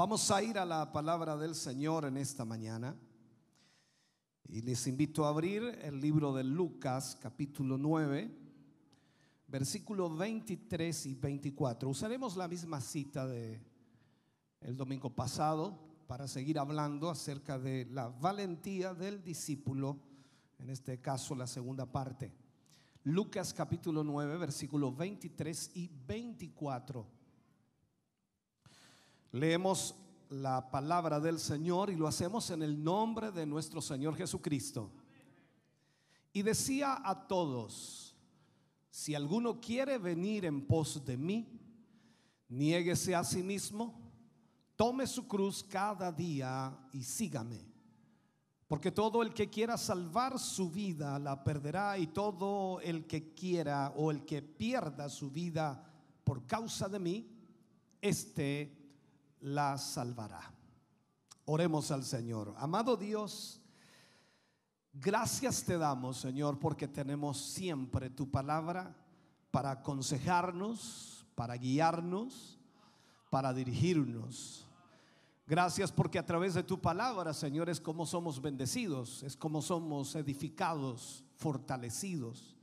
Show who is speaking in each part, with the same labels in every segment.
Speaker 1: Vamos a ir a la palabra del Señor en esta mañana. Y les invito a abrir el libro de Lucas, capítulo 9, versículos 23 y 24. Usaremos la misma cita de el domingo pasado para seguir hablando acerca de la valentía del discípulo, en este caso la segunda parte. Lucas capítulo 9, versículos 23 y 24. Leemos la palabra del Señor y lo hacemos en el nombre de nuestro Señor Jesucristo. Y decía a todos, si alguno quiere venir en pos de mí, niéguese a sí mismo, tome su cruz cada día y sígame. Porque todo el que quiera salvar su vida la perderá y todo el que quiera o el que pierda su vida por causa de mí, este la salvará. Oremos al Señor. Amado Dios, gracias te damos, Señor, porque tenemos siempre tu palabra para aconsejarnos, para guiarnos, para dirigirnos. Gracias porque a través de tu palabra, Señor, es como somos bendecidos, es como somos edificados, fortalecidos.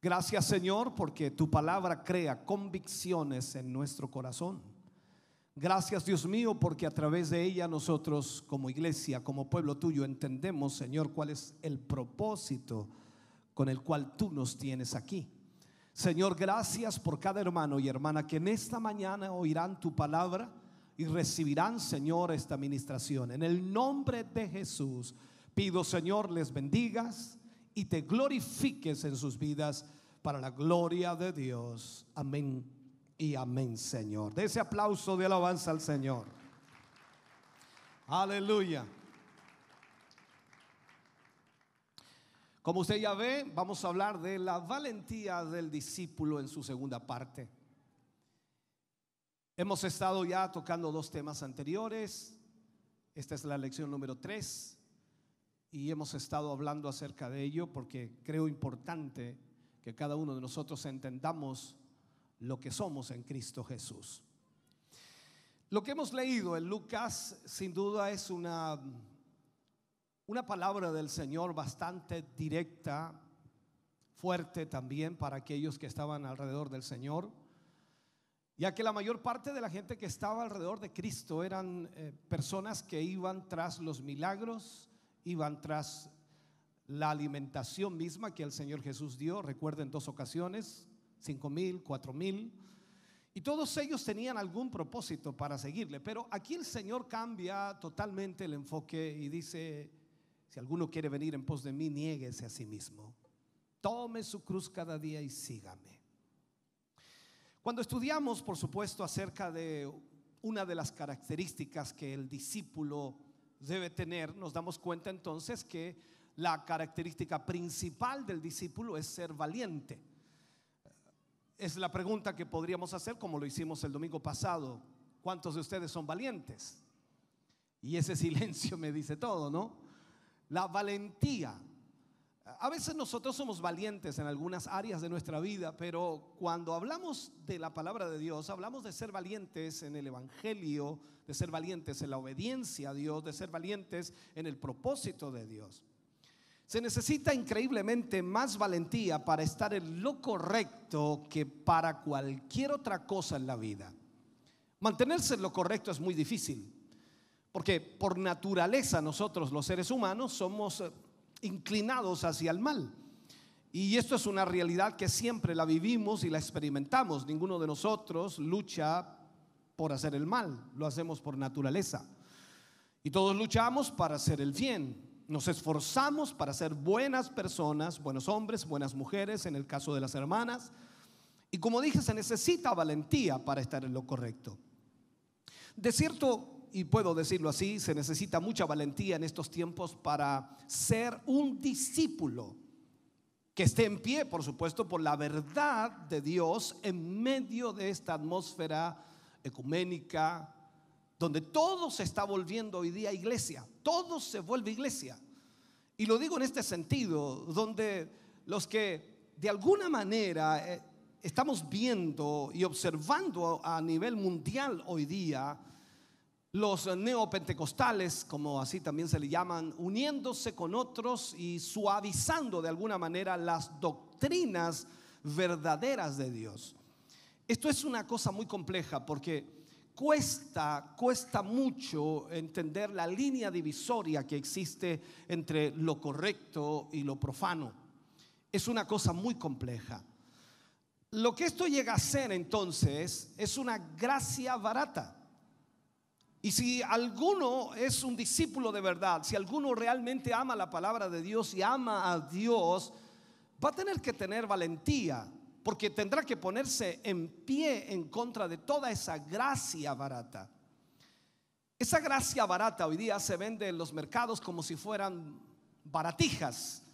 Speaker 1: Gracias, Señor, porque tu palabra crea convicciones en nuestro corazón. Gracias Dios mío porque a través de ella nosotros como iglesia, como pueblo tuyo, entendemos Señor cuál es el propósito con el cual tú nos tienes aquí. Señor, gracias por cada hermano y hermana que en esta mañana oirán tu palabra y recibirán, Señor, esta administración. En el nombre de Jesús pido, Señor, les bendigas y te glorifiques en sus vidas para la gloria de Dios. Amén y amén, Señor. De ese aplauso de alabanza al Señor. Aleluya. Como usted ya ve, vamos a hablar de la valentía del discípulo en su segunda parte. Hemos estado ya tocando dos temas anteriores. Esta es la lección número tres y hemos estado hablando acerca de ello porque creo importante que cada uno de nosotros entendamos lo que somos en Cristo Jesús. Lo que hemos leído en Lucas sin duda es una, una palabra del Señor bastante directa, fuerte también para aquellos que estaban alrededor del Señor, ya que la mayor parte de la gente que estaba alrededor de Cristo eran eh, personas que iban tras los milagros, iban tras la alimentación misma que el Señor Jesús dio, recuerden dos ocasiones, cinco mil, cuatro mil. Y todos ellos tenían algún propósito para seguirle. Pero aquí el Señor cambia totalmente el enfoque y dice, si alguno quiere venir en pos de mí, niéguese a sí mismo. Tome su cruz cada día y sígame. Cuando estudiamos, por supuesto, acerca de una de las características que el discípulo debe tener, nos damos cuenta entonces que la característica principal del discípulo es ser valiente es la pregunta que podríamos hacer como lo hicimos el domingo pasado. ¿Cuántos de ustedes son valientes? Y ese silencio me dice todo, ¿no? La valentía. A veces nosotros somos valientes en algunas áreas de nuestra vida, pero cuando hablamos de la palabra de Dios, hablamos de ser valientes en el Evangelio, de ser valientes en la obediencia a Dios, de ser valientes en el propósito de Dios. Se necesita increíblemente más valentía para estar en lo correcto que para cualquier otra cosa en la vida. Mantenerse en lo correcto es muy difícil, porque por naturaleza nosotros los seres humanos somos eh, inclinados hacia el mal. Y esto es una realidad que siempre la vivimos y la experimentamos. Ninguno de nosotros lucha por hacer el mal, lo hacemos por naturaleza. Y todos luchamos para hacer el bien. Nos esforzamos para ser buenas personas, buenos hombres, buenas mujeres, en el caso de las hermanas. Y como dije, se necesita valentía para estar en lo correcto. De cierto, y puedo decirlo así, se necesita mucha valentía en estos tiempos para ser un discípulo que esté en pie, por supuesto, por la verdad de Dios en medio de esta atmósfera ecuménica, donde todo se está volviendo hoy día iglesia, todo se vuelve iglesia. Y lo digo en este sentido, donde los que de alguna manera eh, estamos viendo y observando a nivel mundial hoy día, los neopentecostales, como así también se le llaman, uniéndose con otros y suavizando de alguna manera las doctrinas verdaderas de Dios. Esto es una cosa muy compleja porque cuesta, cuesta mucho entender la línea divisoria que existe entre lo correcto y lo profano. Es una cosa muy compleja. Lo que esto llega a ser entonces es una gracia barata. Y si alguno es un discípulo de verdad, si alguno realmente ama la palabra de Dios y ama a Dios, va a tener que tener valentía, porque tendrá que ponerse en pie en contra de toda esa gracia barata. Esa gracia barata hoy día se vende en los mercados como si fueran baratijas.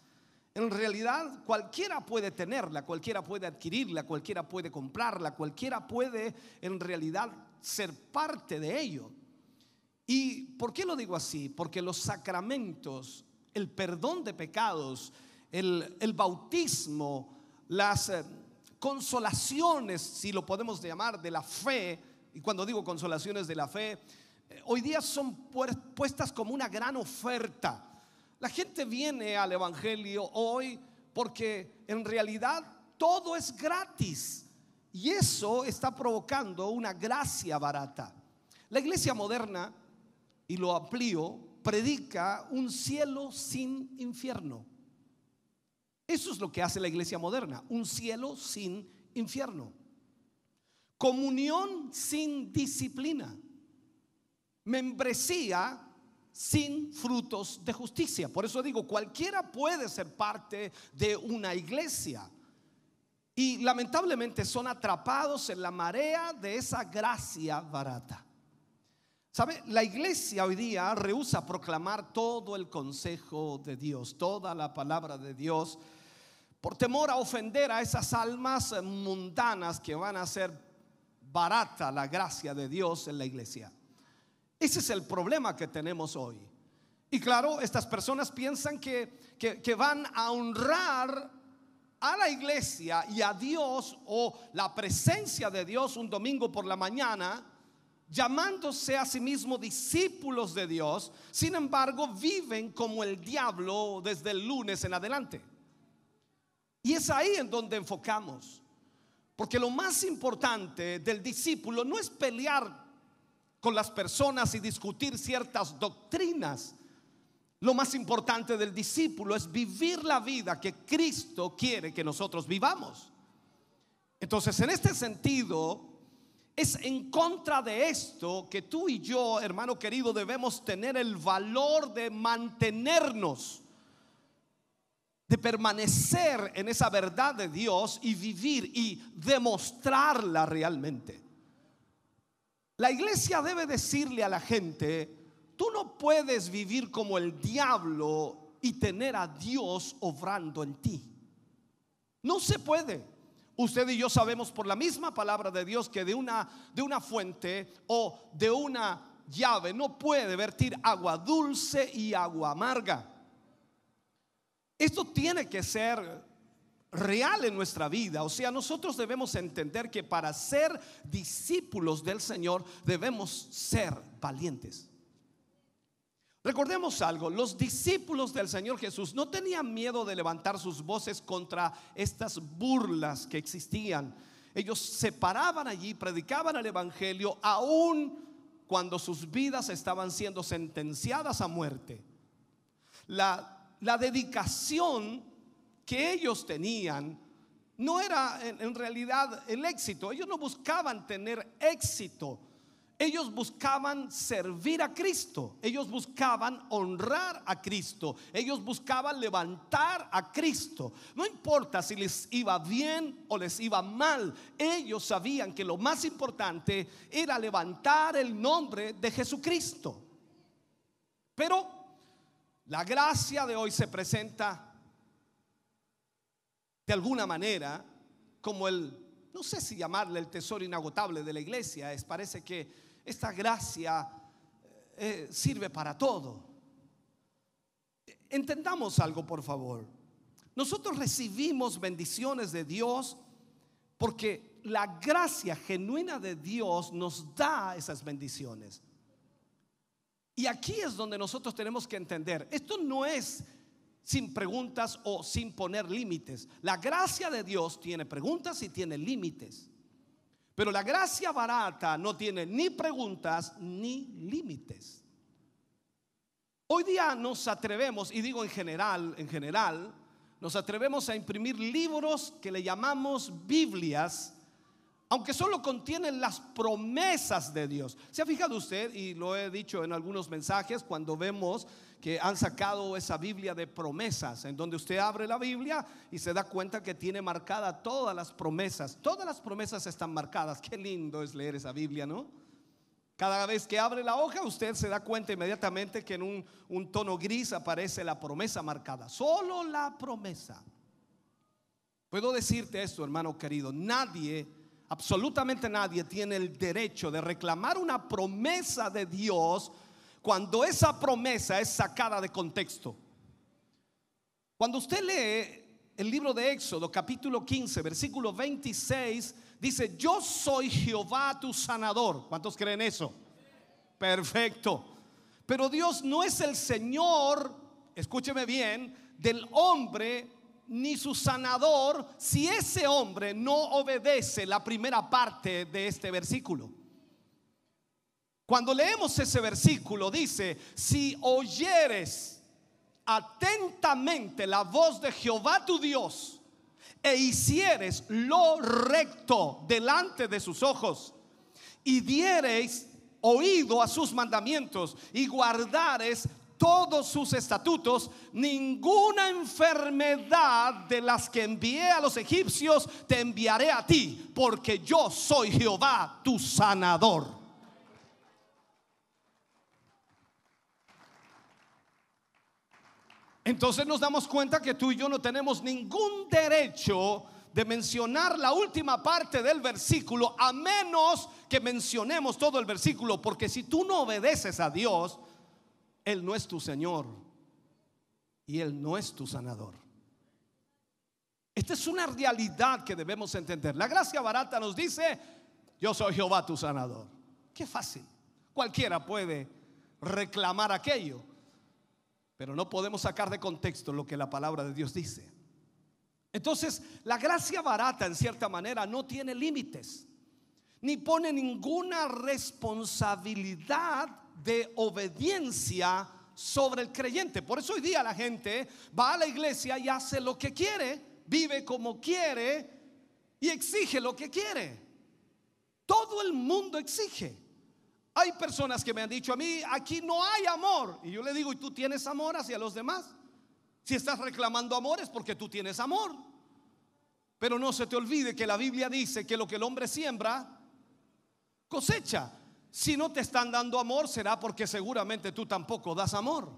Speaker 1: En realidad cualquiera puede tenerla, cualquiera puede adquirirla, cualquiera puede comprarla, cualquiera puede en realidad ser parte de ello. ¿Y por qué lo digo así? Porque los sacramentos, el perdón de pecados, el, bautismo, las eh, consolaciones, si lo podemos llamar, de la fe, y cuando digo consolaciones de la fe, eh, hoy día son puestas como una gran oferta. La gente viene al Evangelio hoy porque en realidad todo es gratis y eso está provocando una gracia barata. La iglesia moderna y lo amplío, predica un cielo sin infierno. Eso es lo que hace la iglesia moderna, un cielo sin infierno. Comunión sin disciplina. Membresía sin frutos de justicia. Por eso digo, cualquiera puede ser parte de una iglesia. Y lamentablemente son atrapados en la marea de esa gracia barata. ¿Sabe? La iglesia hoy día rehúsa proclamar todo el consejo de Dios, toda la palabra de Dios, por temor a ofender a esas almas mundanas que van a hacer barata la gracia de Dios en la iglesia. Ese es el problema que tenemos hoy. Y claro, estas personas piensan que, que, que van a honrar a la iglesia y a Dios o la presencia de Dios un domingo por la mañana llamándose a sí mismos discípulos de Dios, sin embargo viven como el diablo desde el lunes en adelante. Y es ahí en donde enfocamos. Porque lo más importante del discípulo no es pelear con las personas y discutir ciertas doctrinas. Lo más importante del discípulo es vivir la vida que Cristo quiere que nosotros vivamos. Entonces, en este sentido, es en contra de esto que tú y yo, hermano querido, debemos tener el valor de mantenernos, de permanecer en esa verdad de Dios y vivir y demostrarla realmente. La iglesia debe decirle a la gente, tú no puedes vivir como el diablo y tener a Dios obrando en ti. No se puede. Usted y yo sabemos por la misma palabra de Dios que de una, de una fuente o de una llave no puede vertir agua dulce y agua amarga. Esto tiene que ser real en nuestra vida. O sea, nosotros debemos entender que para ser discípulos del Señor debemos ser valientes. Recordemos algo, los discípulos del Señor Jesús no tenían miedo de levantar sus voces contra estas burlas que existían. Ellos se paraban allí, predicaban el Evangelio, aún cuando sus vidas estaban siendo sentenciadas a muerte. La, la dedicación que ellos tenían no era en realidad el éxito. Ellos no buscaban tener éxito Ellos buscaban servir a Cristo, ellos buscaban honrar a Cristo, ellos buscaban levantar a Cristo. No importa si les iba bien o les iba mal, ellos sabían que lo más importante era levantar el nombre de Jesucristo. Pero la gracia de hoy se presenta de alguna manera como el, no sé si llamarle el tesoro inagotable de la iglesia, es parece que esta gracia eh, sirve para todo. Entendamos algo, por favor. Nosotros recibimos bendiciones de Dios porque la gracia genuina de Dios nos da esas bendiciones. Y aquí es donde nosotros tenemos que entender, esto no es sin preguntas o sin poner límites. La gracia de Dios tiene preguntas y tiene límites. Pero la gracia barata no tiene ni preguntas ni límites. Hoy día nos atrevemos, y digo en general, en general, nos atrevemos a imprimir libros que le llamamos Biblias, aunque solo contienen las promesas de Dios. ¿Se ha fijado usted? Y lo he dicho en algunos mensajes, cuando vemos que han sacado esa Biblia de promesas, en donde usted abre la Biblia y se da cuenta que tiene marcada todas las promesas. Todas las promesas están marcadas. Qué lindo es leer esa Biblia, ¿no? Cada vez que abre la hoja, usted se da cuenta inmediatamente que en un, un tono gris aparece la promesa marcada. Solo la promesa. Puedo decirte esto, hermano querido, nadie, absolutamente nadie tiene el derecho de reclamar una promesa de Dios cuando esa promesa es sacada de contexto. Cuando usted lee el libro de Éxodo capítulo 15 versículo 26, dice, yo soy Jehová tu sanador. ¿Cuántos creen eso? Perfecto. Pero Dios no es el Señor, escúcheme bien, del hombre ni su sanador si ese hombre no obedece la primera parte de este versículo. Cuando leemos ese versículo dice, si oyeres atentamente la voz de Jehová tu Dios e hicieres lo recto delante de sus ojos y diereis oído a sus mandamientos y guardares todos sus estatutos, ninguna enfermedad de las que envié a los egipcios te enviaré a ti, porque yo soy Jehová tu sanador. Entonces nos damos cuenta que tú y yo no tenemos ningún derecho de mencionar la última parte del versículo a menos que mencionemos todo el versículo, porque si tú no obedeces a Dios, Él no es tu Señor y Él no es tu sanador. Esta es una realidad que debemos entender. La gracia barata nos dice, yo soy Jehová tu sanador. Qué fácil. Cualquiera puede reclamar aquello. Pero no podemos sacar de contexto lo que la palabra de Dios dice. Entonces, la gracia barata en cierta manera no tiene límites, ni pone ninguna responsabilidad de obediencia sobre el creyente. Por eso hoy día la gente va a la iglesia y hace lo que quiere, vive como quiere y exige lo que quiere. Todo el mundo exige. Hay personas que me han dicho a mí, aquí no hay amor. Y yo le digo, ¿y tú tienes amor hacia los demás? Si estás reclamando amor es porque tú tienes amor. Pero no se te olvide que la Biblia dice que lo que el hombre siembra, cosecha. Si no te están dando amor, será porque seguramente tú tampoco das amor.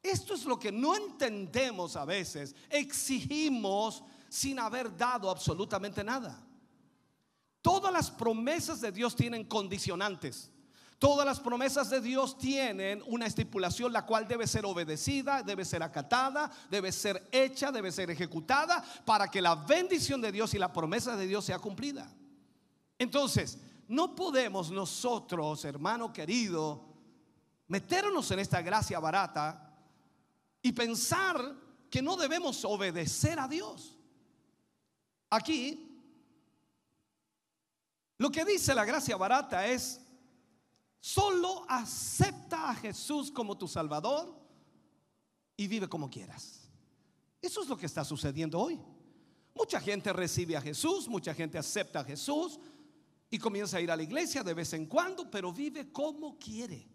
Speaker 1: Esto es lo que no entendemos a veces. Exigimos sin haber dado absolutamente nada. Todas las promesas de Dios tienen condicionantes. Todas las promesas de Dios tienen una estipulación la cual debe ser obedecida, debe ser acatada, debe ser hecha, debe ser ejecutada para que la bendición de Dios y la promesa de Dios sea cumplida. Entonces, no podemos nosotros, hermano querido, meternos en esta gracia barata y pensar que no debemos obedecer a Dios. Aquí, lo que dice la gracia barata es Solo acepta a Jesús como tu Salvador y vive como quieras. Eso es lo que está sucediendo hoy. Mucha gente recibe a Jesús, mucha gente acepta a Jesús y comienza a ir a la iglesia de vez en cuando, pero vive como quiere.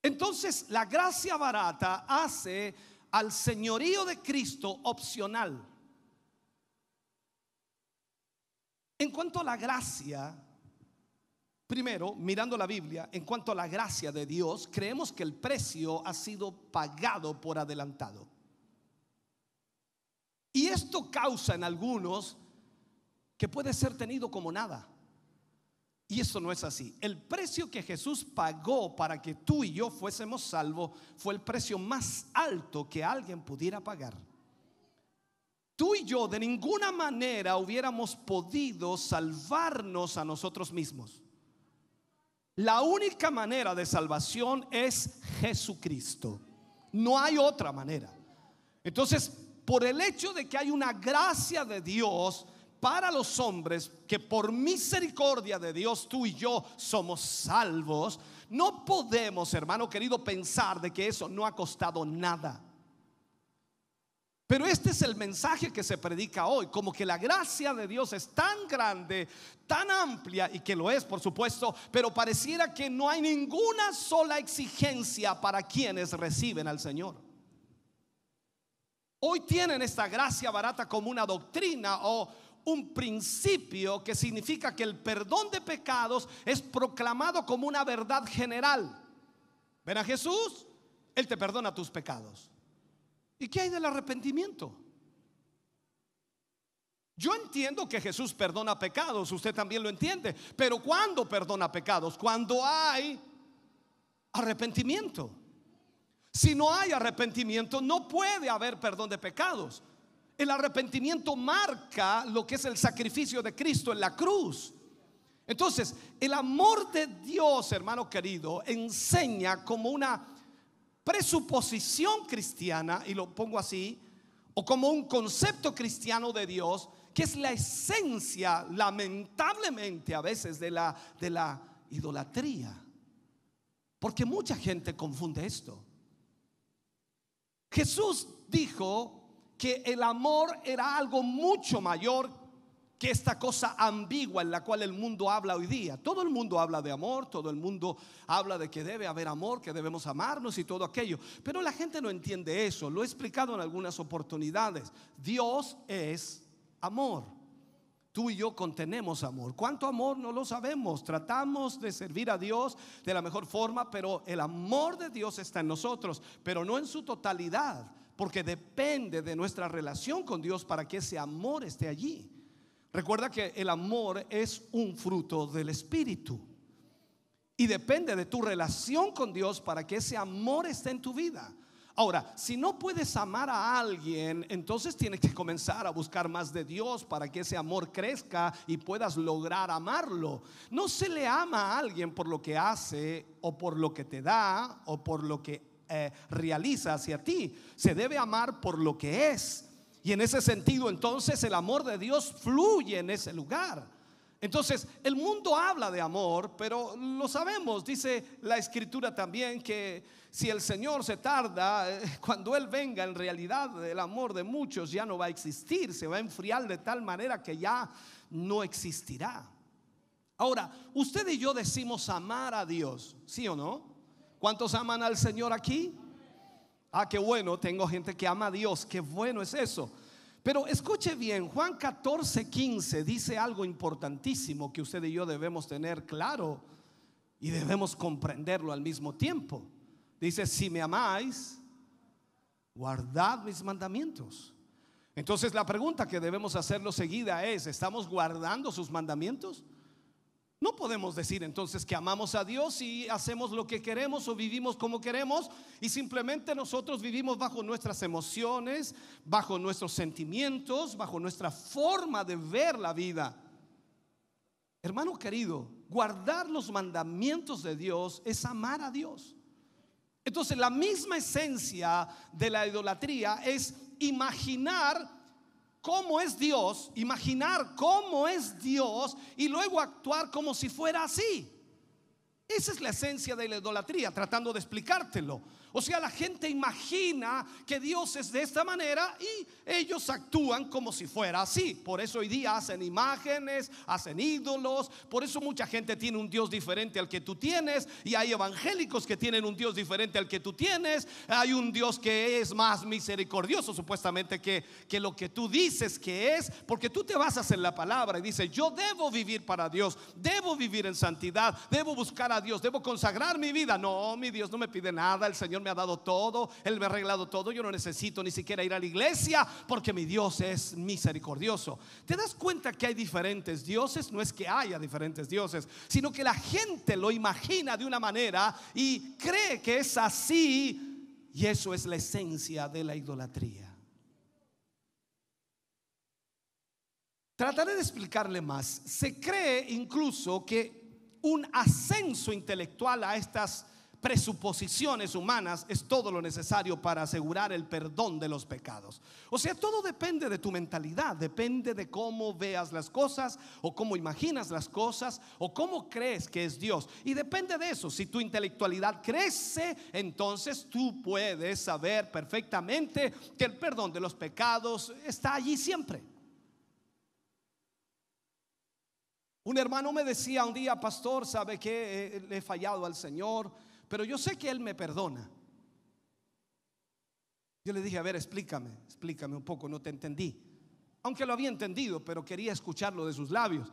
Speaker 1: Entonces la gracia barata hace al señorío de Cristo opcional. En cuanto a la gracia, primero, mirando la Biblia, en cuanto a la gracia de Dios, creemos que el precio ha sido pagado por adelantado. Y esto causa en algunos que puede ser tenido como nada. Y eso no es así. El precio que Jesús pagó para que tú y yo fuésemos salvos fue el precio más alto que alguien pudiera pagar. Tú y yo de ninguna manera hubiéramos podido salvarnos a nosotros mismos. La única manera de salvación es Jesucristo. No hay otra manera. Entonces, por el hecho de que hay una gracia de Dios, para los hombres que por misericordia de Dios tú y yo somos salvos, no podemos, hermano querido, pensar de que eso no ha costado nada. Pero este es el mensaje que se predica hoy, como que la gracia de Dios es tan grande, tan amplia, y que lo es, por supuesto, pero pareciera que no hay ninguna sola exigencia para quienes reciben al Señor. Hoy tienen esta gracia barata como una doctrina o un principio que significa que el perdón de pecados es proclamado como una verdad general. Ven a Jesús, Él te perdona tus pecados. ¿Y qué hay del arrepentimiento? Yo entiendo que Jesús perdona pecados, usted también lo entiende, pero ¿cuándo perdona pecados? Cuando hay arrepentimiento. Si no hay arrepentimiento, no puede haber perdón de pecados. El arrepentimiento marca lo que es el sacrificio de Cristo en la cruz. Entonces, el amor de Dios, hermano querido, enseña como una presuposición cristiana, y lo pongo así, o como un concepto cristiano de Dios, que es la esencia, lamentablemente, a veces de la, de la idolatría. Porque mucha gente confunde esto. Jesús dijo que el amor era algo mucho mayor que esta cosa ambigua en la cual el mundo habla hoy día. Todo el mundo habla de amor, todo el mundo habla de que debe haber amor, que debemos amarnos y todo aquello. Pero la gente no entiende eso. Lo he explicado en algunas oportunidades. Dios es amor. Tú y yo contenemos amor. ¿Cuánto amor? No lo sabemos. Tratamos de servir a Dios de la mejor forma, pero el amor de Dios está en nosotros, pero no en su totalidad porque depende de nuestra relación con Dios para que ese amor esté allí. Recuerda que el amor es un fruto del Espíritu. Y depende de tu relación con Dios para que ese amor esté en tu vida. Ahora, si no puedes amar a alguien, entonces tienes que comenzar a buscar más de Dios para que ese amor crezca y puedas lograr amarlo. No se le ama a alguien por lo que hace o por lo que te da o por lo que eh, realiza hacia ti. Se debe amar por lo que es. Y en ese sentido entonces el amor de Dios fluye en ese lugar. Entonces, el mundo habla de amor, pero lo sabemos, dice la escritura también que si el Señor se tarda, eh, cuando Él venga, en realidad el amor de muchos ya no va a existir, se va a enfriar de tal manera que ya no existirá. Ahora, usted y yo decimos amar a Dios, ¿sí o no? ¿Cuántos aman al Señor aquí? Ah, qué bueno, tengo gente que ama a Dios, qué bueno es eso. Pero escuche bien, Juan 14, 15 dice algo importantísimo que usted y yo debemos tener claro y debemos comprenderlo al mismo tiempo. Dice, si me amáis, guardad mis mandamientos. Entonces la pregunta que debemos hacerlo seguida es, ¿estamos guardando sus mandamientos? No podemos decir entonces que amamos a Dios y hacemos lo que queremos o vivimos como queremos y simplemente nosotros vivimos bajo nuestras emociones, bajo nuestros sentimientos, bajo nuestra forma de ver la vida. Hermano querido, guardar los mandamientos de Dios es amar a Dios. Entonces la misma esencia de la idolatría es imaginar cómo es Dios, imaginar cómo es Dios y luego actuar como si fuera así. Esa es la esencia de la idolatría, tratando de explicártelo. O sea, la gente imagina que Dios es de esta manera y ellos actúan como si fuera así. Por eso hoy día hacen imágenes, hacen ídolos. Por eso mucha gente tiene un Dios diferente al que tú tienes. Y hay evangélicos que tienen un Dios diferente al que tú tienes. Hay un Dios que es más misericordioso supuestamente que, que lo que tú dices que es. Porque tú te basas en la palabra y dices, yo debo vivir para Dios. Debo vivir en santidad. Debo buscar a Dios. Debo consagrar mi vida. No, mi Dios no me pide nada. El Señor me ha dado todo, Él me ha arreglado todo, yo no necesito ni siquiera ir a la iglesia porque mi Dios es misericordioso. ¿Te das cuenta que hay diferentes dioses? No es que haya diferentes dioses, sino que la gente lo imagina de una manera y cree que es así y eso es la esencia de la idolatría. Trataré de explicarle más. Se cree incluso que un ascenso intelectual a estas presuposiciones humanas es todo lo necesario para asegurar el perdón de los pecados. O sea, todo depende de tu mentalidad, depende de cómo veas las cosas o cómo imaginas las cosas o cómo crees que es Dios. Y depende de eso, si tu intelectualidad crece, entonces tú puedes saber perfectamente que el perdón de los pecados está allí siempre. Un hermano me decía un día, pastor, ¿sabe que le he fallado al Señor? Pero yo sé que Él me perdona. Yo le dije, a ver, explícame, explícame un poco, no te entendí. Aunque lo había entendido, pero quería escucharlo de sus labios.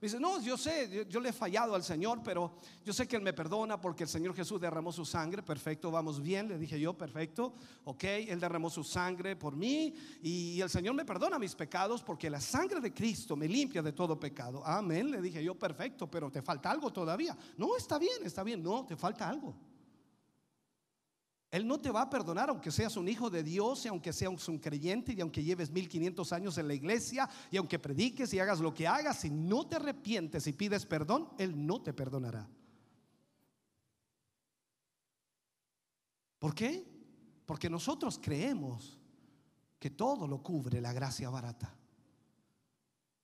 Speaker 1: Me dice, no, yo sé, yo, le he fallado al Señor, pero yo sé que Él me perdona porque el Señor Jesús derramó su sangre. Perfecto, vamos bien, le dije yo, perfecto. Ok, Él derramó su sangre por mí y el Señor me perdona mis pecados porque la sangre de Cristo me limpia de todo pecado. Amén, le dije yo, perfecto, pero te falta algo todavía. No, está bien, está bien, no, te falta algo. Él no te va a perdonar aunque seas un hijo de Dios y aunque seas un creyente y aunque lleves 1500 años en la iglesia y aunque prediques y hagas lo que hagas, si no te arrepientes y pides perdón, Él no te perdonará. ¿Por qué? Porque nosotros creemos que todo lo cubre la gracia barata.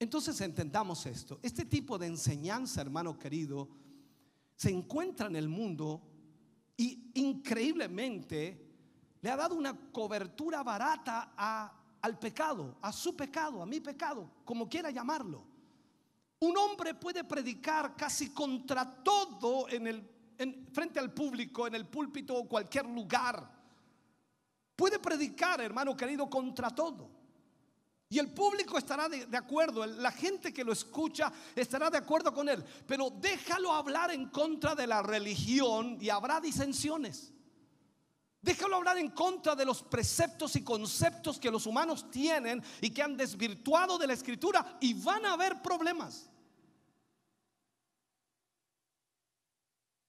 Speaker 1: Entonces entendamos esto. Este tipo de enseñanza, hermano querido, se encuentra en el mundo y increíblemente le ha dado una cobertura barata al pecado, a su pecado, a mi pecado, como quiera llamarlo. Un hombre puede predicar casi contra todo en el, frente al público, en el púlpito o cualquier lugar. Puede predicar, hermano querido, contra todo. Y el público estará de, acuerdo, la gente que lo escucha estará de acuerdo con él, pero déjalo hablar en contra de la religión y habrá disensiones. Déjalo hablar en contra de los preceptos y conceptos que los humanos tienen y que han desvirtuado de la escritura y van a haber problemas.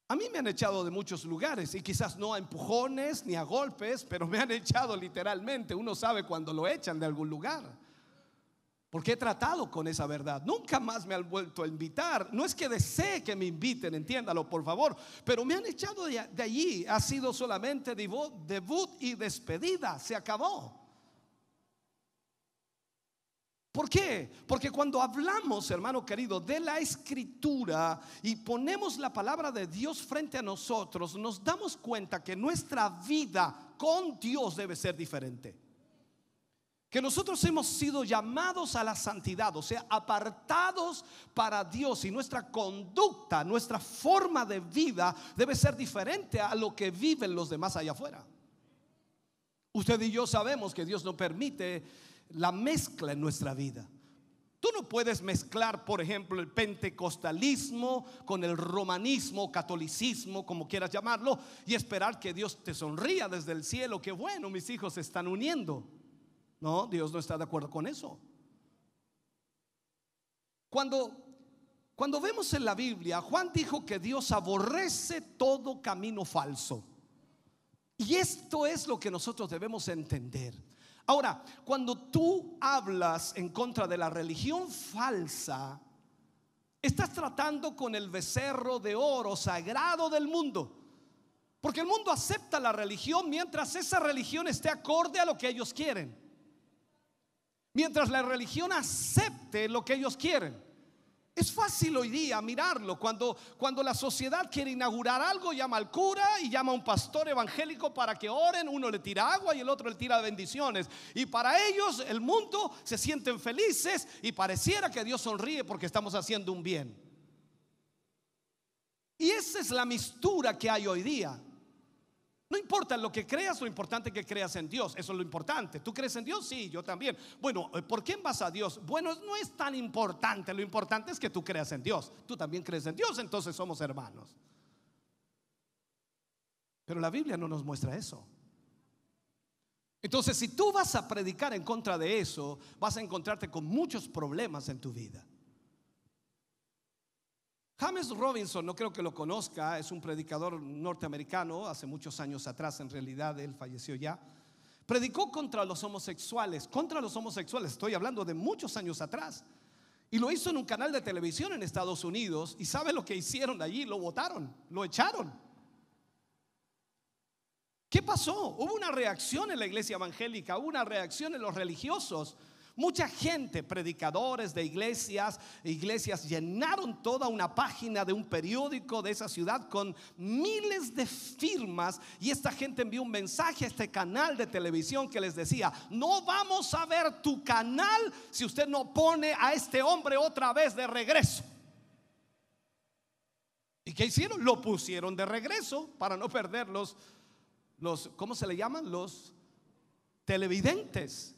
Speaker 1: A mí me han echado de muchos lugares y quizás no a empujones ni a golpes, pero me han echado literalmente. Uno sabe cuando lo echan de algún lugar. Porque he tratado con esa verdad. Nunca más me han vuelto a invitar. No es que desee que me inviten, entiéndalo por favor. Pero me han echado de, allí. Ha sido solamente debut y despedida. Se acabó. ¿Por qué? Porque cuando hablamos, hermano querido, de la escritura y ponemos la palabra de Dios frente a nosotros, nos damos cuenta que nuestra vida con Dios debe ser diferente que nosotros hemos sido llamados a la santidad, o sea, apartados para Dios y nuestra conducta, nuestra forma de vida debe ser diferente a lo que viven los demás allá afuera. Usted y yo sabemos que Dios no permite la mezcla en nuestra vida. Tú no puedes mezclar, por ejemplo, el pentecostalismo con el romanismo, catolicismo, como quieras llamarlo, y esperar que Dios te sonría desde el cielo, que bueno, mis hijos se están uniendo. No, Dios no está de acuerdo con eso. Cuando, cuando vemos en la Biblia, Juan dijo que Dios aborrece todo camino falso. Y esto es lo que nosotros debemos entender. Ahora, cuando tú hablas en contra de la religión falsa, estás tratando con el becerro de oro sagrado del mundo. Porque el mundo acepta la religión mientras esa religión esté acorde a lo que ellos quieren mientras la religión acepte lo que ellos quieren. Es fácil hoy día mirarlo cuando, cuando la sociedad quiere inaugurar algo, llama al cura y llama a un pastor evangélico para que oren, uno le tira agua y el otro le tira bendiciones. Y para ellos el mundo se sienten felices y pareciera que Dios sonríe porque estamos haciendo un bien. Y esa es la mistura que hay hoy día. No importa lo que creas, lo importante es que creas en Dios. Eso es lo importante. ¿Tú crees en Dios? Sí, yo también. Bueno, eh, ¿por quién vas a Dios? Bueno, no es tan importante. Lo importante es que tú creas en Dios. Tú también crees en Dios, entonces somos hermanos. Pero la Biblia no nos muestra eso. Entonces, si tú vas a predicar en contra de eso, vas a encontrarte con muchos problemas en tu vida. James Robinson, no creo que lo conozca, es un predicador norteamericano, hace muchos años atrás, en realidad él falleció ya. Predicó contra los homosexuales, contra los homosexuales, estoy hablando de muchos años atrás. Y lo hizo en un canal de televisión en Estados Unidos. ¿Y sabe lo que hicieron allí? Lo votaron, lo echaron. ¿Qué pasó? Hubo una reacción en la iglesia evangélica, hubo una reacción en los religiosos Mucha gente, predicadores de iglesias, iglesias llenaron toda una página de un periódico de esa ciudad con miles de firmas y esta gente envió un mensaje a este canal de televisión que les decía, no vamos a ver tu canal si usted no pone a este hombre otra vez de regreso. ¿Y qué hicieron? Lo pusieron de regreso para no perder los, los ¿cómo se le llaman? Los televidentes.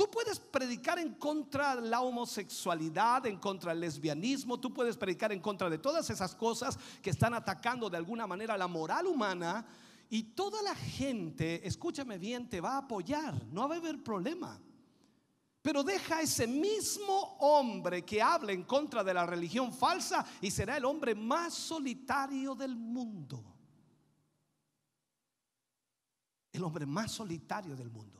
Speaker 1: Tú puedes predicar en contra de la homosexualidad, en contra del lesbianismo, tú puedes predicar en contra de todas esas cosas que están atacando de alguna manera la moral humana y toda la gente, escúchame bien, te va a apoyar, no va a haber problema. Pero deja ese mismo hombre que habla en contra de la religión falsa y será el hombre más solitario del mundo. El hombre más solitario del mundo.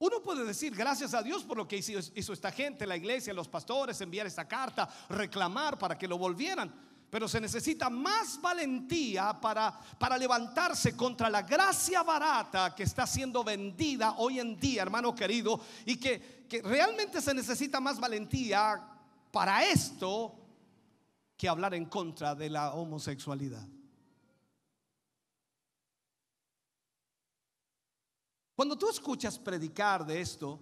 Speaker 1: Uno puede decir gracias a Dios por lo que hizo, esta gente, la iglesia, los pastores, enviar esta carta, reclamar para que lo volvieran. Pero se necesita más valentía para, levantarse contra la gracia barata que está siendo vendida hoy en día, hermano querido, y que realmente se necesita más valentía para esto que hablar en contra de la homosexualidad. Cuando tú escuchas predicar de esto,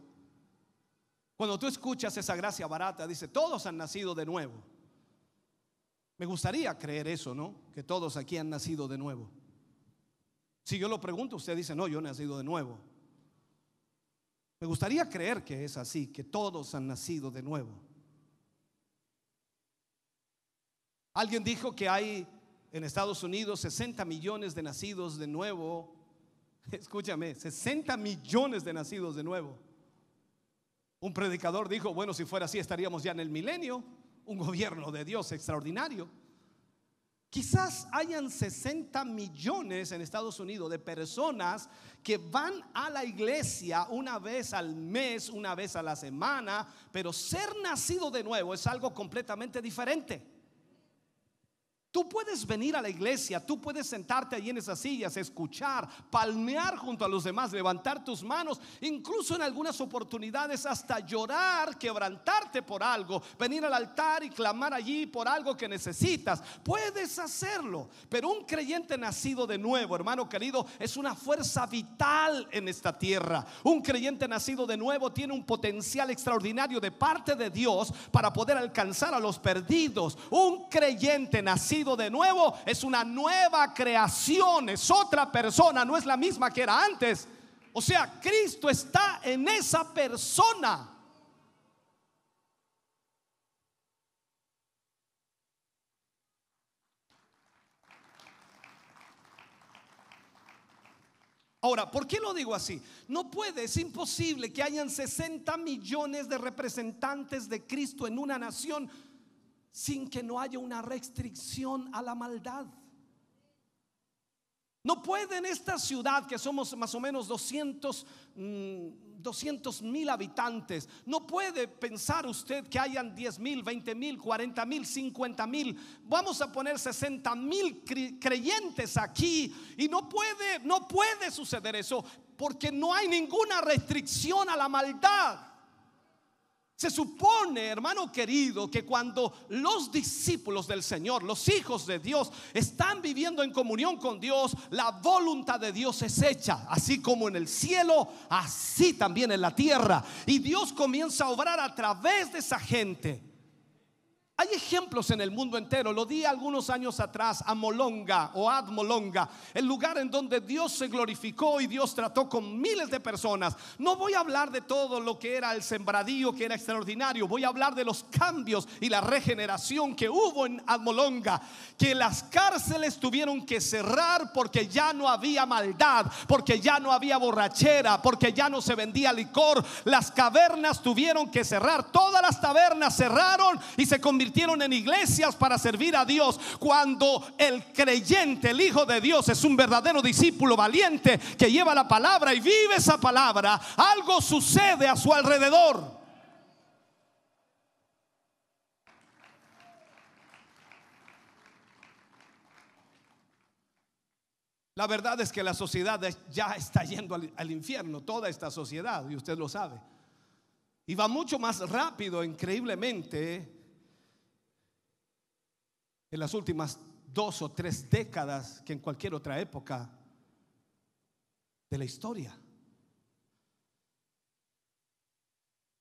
Speaker 1: cuando tú escuchas esa gracia barata, dice, todos han nacido de nuevo. Me gustaría creer eso, ¿no? Que todos aquí han nacido de nuevo. Si yo lo pregunto, usted dice, no, yo he nacido de nuevo. Me gustaría creer que es así, que todos han nacido de nuevo. Alguien dijo que hay en Estados Unidos 60 millones de nacidos de nuevo Escúchame, 60 millones de nacidos de nuevo. Un predicador dijo, bueno, si fuera así estaríamos ya en el milenio, un gobierno de Dios extraordinario. Quizás hayan 60 millones en Estados Unidos de personas que van a la iglesia una vez al mes, una vez a la semana, pero ser nacido de nuevo es algo completamente diferente. Tú puedes venir a la iglesia, tú puedes sentarte allí en esas sillas, escuchar, palmear junto a los demás, levantar tus manos, incluso en algunas oportunidades hasta llorar, quebrantarte por algo, venir al altar y clamar allí por algo que necesitas. Puedes hacerlo, pero un creyente nacido de nuevo, hermano querido, es una fuerza vital en esta tierra. Un creyente nacido de nuevo tiene un potencial extraordinario de parte de Dios para poder alcanzar a los perdidos. Un creyente nacido de nuevo, es una nueva creación, es otra persona, no es la misma que era antes. O sea, Cristo está en esa persona. Ahora, ¿por qué lo digo así? No puede, es imposible que hayan 60 millones de representantes de Cristo en una nación sin que no haya una restricción a la maldad. No puede en esta ciudad, que somos más o menos 200 mm, mil habitantes, no puede pensar usted que hayan 10 mil, 20 mil, 40 mil, 50 mil, vamos a poner 60 mil creyentes aquí y no puede, no puede suceder eso porque no hay ninguna restricción a la maldad. Se supone, hermano querido, que cuando los discípulos del Señor, los hijos de Dios, están viviendo en comunión con Dios, la voluntad de Dios es hecha, así como en el cielo, así también en la tierra. Y Dios comienza a obrar a través de esa gente. Hay ejemplos en el mundo entero. Lo di algunos años atrás a Molonga o Ad Molonga, el lugar en donde Dios se glorificó y Dios trató con miles de personas. No voy a hablar de todo lo que era el sembradío, que era extraordinario. Voy a hablar de los cambios y la regeneración que hubo en Ad Molonga. Que las cárceles tuvieron que cerrar porque ya no había maldad, porque ya no había borrachera, porque ya no se vendía licor. Las cavernas tuvieron que cerrar. Todas las tabernas cerraron y se convirtieron en iglesias para servir a Dios. Cuando el creyente, el Hijo de Dios, es un verdadero discípulo valiente que lleva la palabra y vive esa palabra, algo sucede a su alrededor. La verdad es que la sociedad ya está yendo al, al, infierno, toda esta sociedad, y usted lo sabe. Y va mucho más rápido, increíblemente, en las últimas dos o tres décadas que en cualquier otra época de la historia.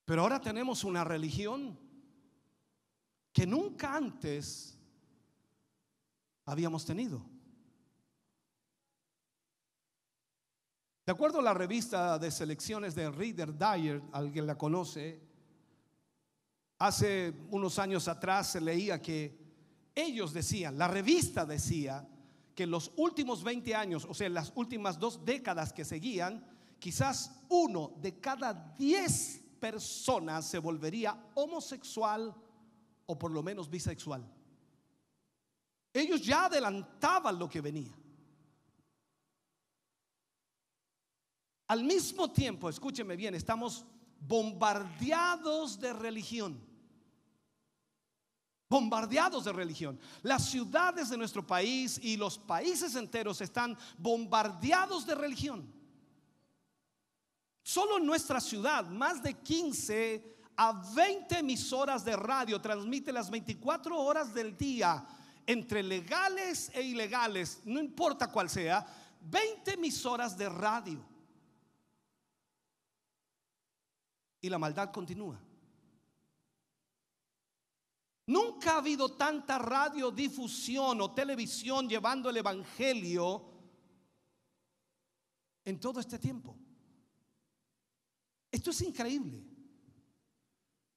Speaker 1: Pero ahora tenemos una religión que nunca antes habíamos tenido. De acuerdo a la revista de selecciones de Reader Dyer, alguien la conoce, hace unos años atrás se leía que ellos decían, la revista decía que en los últimos 20 años, o sea, en las últimas dos décadas que seguían, quizás uno de cada 10 personas se volvería homosexual o por lo menos bisexual. Ellos ya adelantaban lo que venía. Al mismo tiempo, escúcheme bien, estamos bombardeados de religión bombardeados de religión. Las ciudades de nuestro país y los países enteros están bombardeados de religión. Solo en nuestra ciudad, más de 15 a 20 emisoras de radio transmiten las 24 horas del día entre legales e ilegales, no importa cuál sea, 20 emisoras de radio. Y la maldad continúa. Nunca ha habido tanta radiodifusión o televisión llevando el Evangelio en todo este tiempo. Esto es increíble.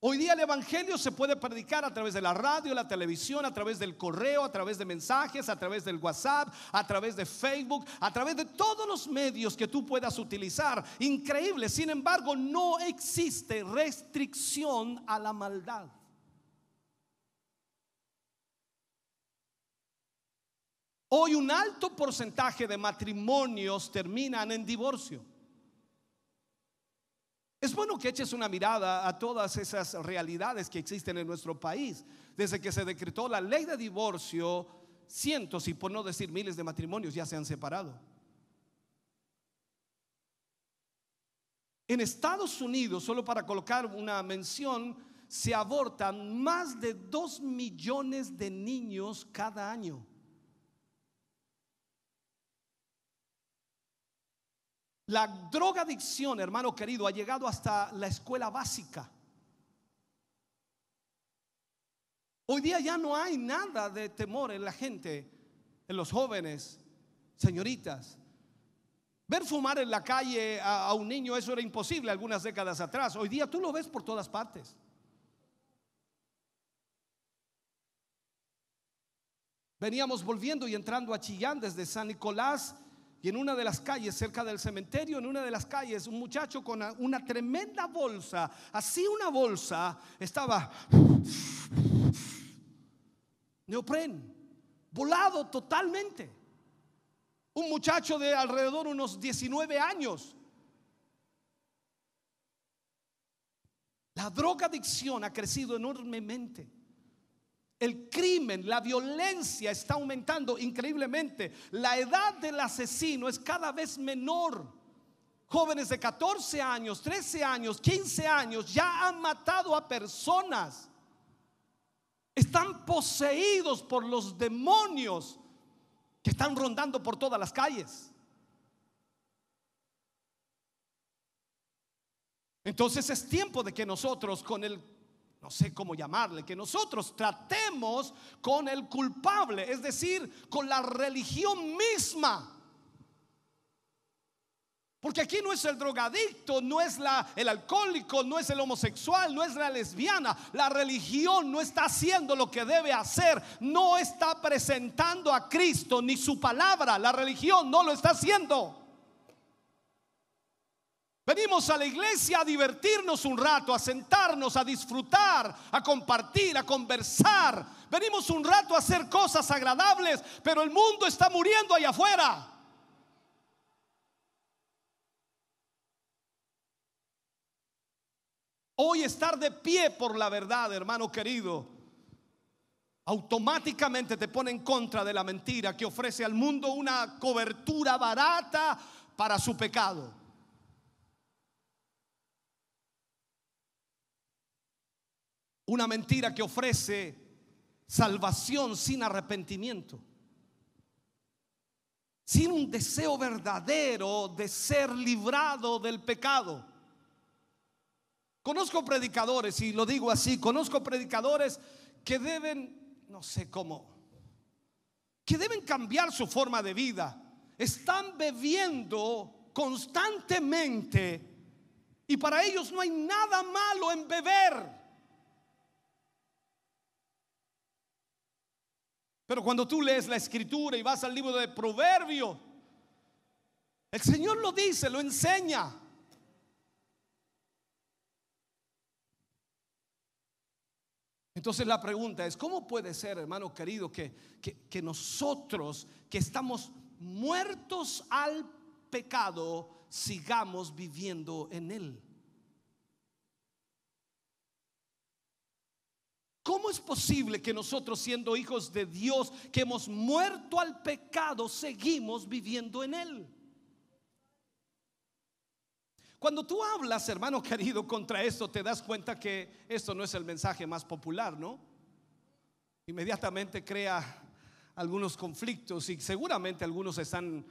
Speaker 1: Hoy día el Evangelio se puede predicar a través de la radio, la televisión, a través del correo, a través de mensajes, a través del WhatsApp, a través de Facebook, a través de todos los medios que tú puedas utilizar. Increíble. Sin embargo, no existe restricción a la maldad. Hoy un alto porcentaje de matrimonios terminan en divorcio. Es bueno que eches una mirada a todas esas realidades que existen en nuestro país. Desde que se decretó la ley de divorcio, cientos y por no decir miles de matrimonios ya se han separado. En Estados Unidos, solo para colocar una mención, se abortan más de dos millones de niños cada año. La drogadicción, hermano querido, ha llegado hasta la escuela básica. Hoy día ya no hay nada de temor en la gente, en los jóvenes, señoritas. Ver fumar en la calle a, un niño, eso era imposible algunas décadas atrás. Hoy día tú lo ves por todas partes. Veníamos volviendo y entrando a Chillán desde San Nicolás y en una de las calles, cerca del cementerio, en una de las calles, un muchacho con una tremenda bolsa, así una bolsa, estaba neopren, volado totalmente. Un muchacho de alrededor unos 19 años. La drogadicción ha crecido enormemente. El crimen, la violencia está aumentando increíblemente. La edad del asesino es cada vez menor. Jóvenes de 14 años, 13 años, 15 años ya han matado a personas. Están poseídos por los demonios que están rondando por todas las calles. Entonces es tiempo de que nosotros con el, no sé cómo llamarle, que nosotros tratemos con el culpable, es decir, con la religión misma. Porque aquí no es el drogadicto, no es la, el alcohólico, no es el homosexual, no es la lesbiana. La religión no está haciendo lo que debe hacer, no está presentando a Cristo ni su palabra. La religión no lo está haciendo. Venimos a la iglesia a divertirnos un rato, a sentarnos, a disfrutar, a compartir, a conversar. Venimos un rato a hacer cosas agradables, pero el mundo está muriendo allá afuera. Hoy estar de pie por la verdad, hermano querido, automáticamente te pone en contra de la mentira que ofrece al mundo una cobertura barata para su pecado. Una mentira que ofrece salvación sin arrepentimiento. Sin un deseo verdadero de ser librado del pecado. Conozco predicadores, y lo digo así, conozco predicadores que deben, no sé cómo, que deben cambiar su forma de vida. Están bebiendo constantemente y para ellos no hay nada malo en beber. Pero cuando tú lees la escritura y vas al libro de Proverbio, el Señor lo dice, lo enseña. Entonces la pregunta es, ¿cómo puede ser, hermano querido, que, que, nosotros que estamos muertos al pecado, sigamos viviendo en él? ¿Cómo es posible que nosotros siendo hijos de Dios, que hemos muerto al pecado, seguimos viviendo en Él? Cuando tú hablas, hermano querido, contra esto, te das cuenta que esto no es el mensaje más popular, ¿no? Inmediatamente crea algunos conflictos y seguramente algunos están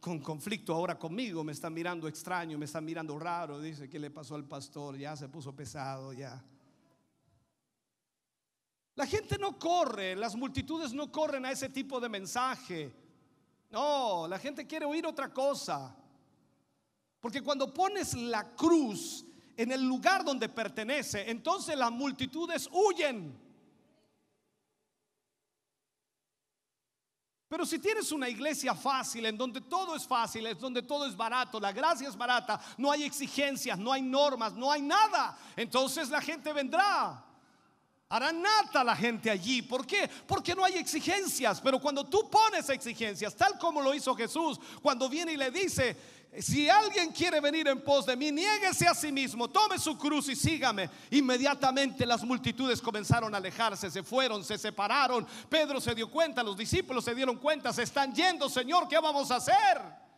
Speaker 1: con conflicto ahora conmigo, me están mirando extraño, me están mirando raro, dice, ¿qué le pasó al pastor? Ya se puso pesado, ya. La gente no corre, las multitudes no corren a ese tipo de mensaje. No, la gente quiere oír otra cosa. Porque cuando pones la cruz en el lugar donde pertenece, entonces las multitudes huyen. Pero si tienes una iglesia fácil, en donde todo es fácil, en donde todo es barato, la gracia es barata, no hay exigencias, no hay normas, no hay nada, entonces la gente vendrá. Hará nata la gente allí. ¿Por qué? Porque no hay exigencias. Pero cuando tú pones exigencias, tal como lo hizo Jesús, cuando viene y le dice, si alguien quiere venir en pos de mí, niéguese a sí mismo, tome su cruz y sígame. Inmediatamente las multitudes comenzaron a alejarse, se fueron, se separaron. Pedro se dio cuenta, los discípulos se dieron cuenta, se están yendo, Señor, ¿qué vamos a hacer?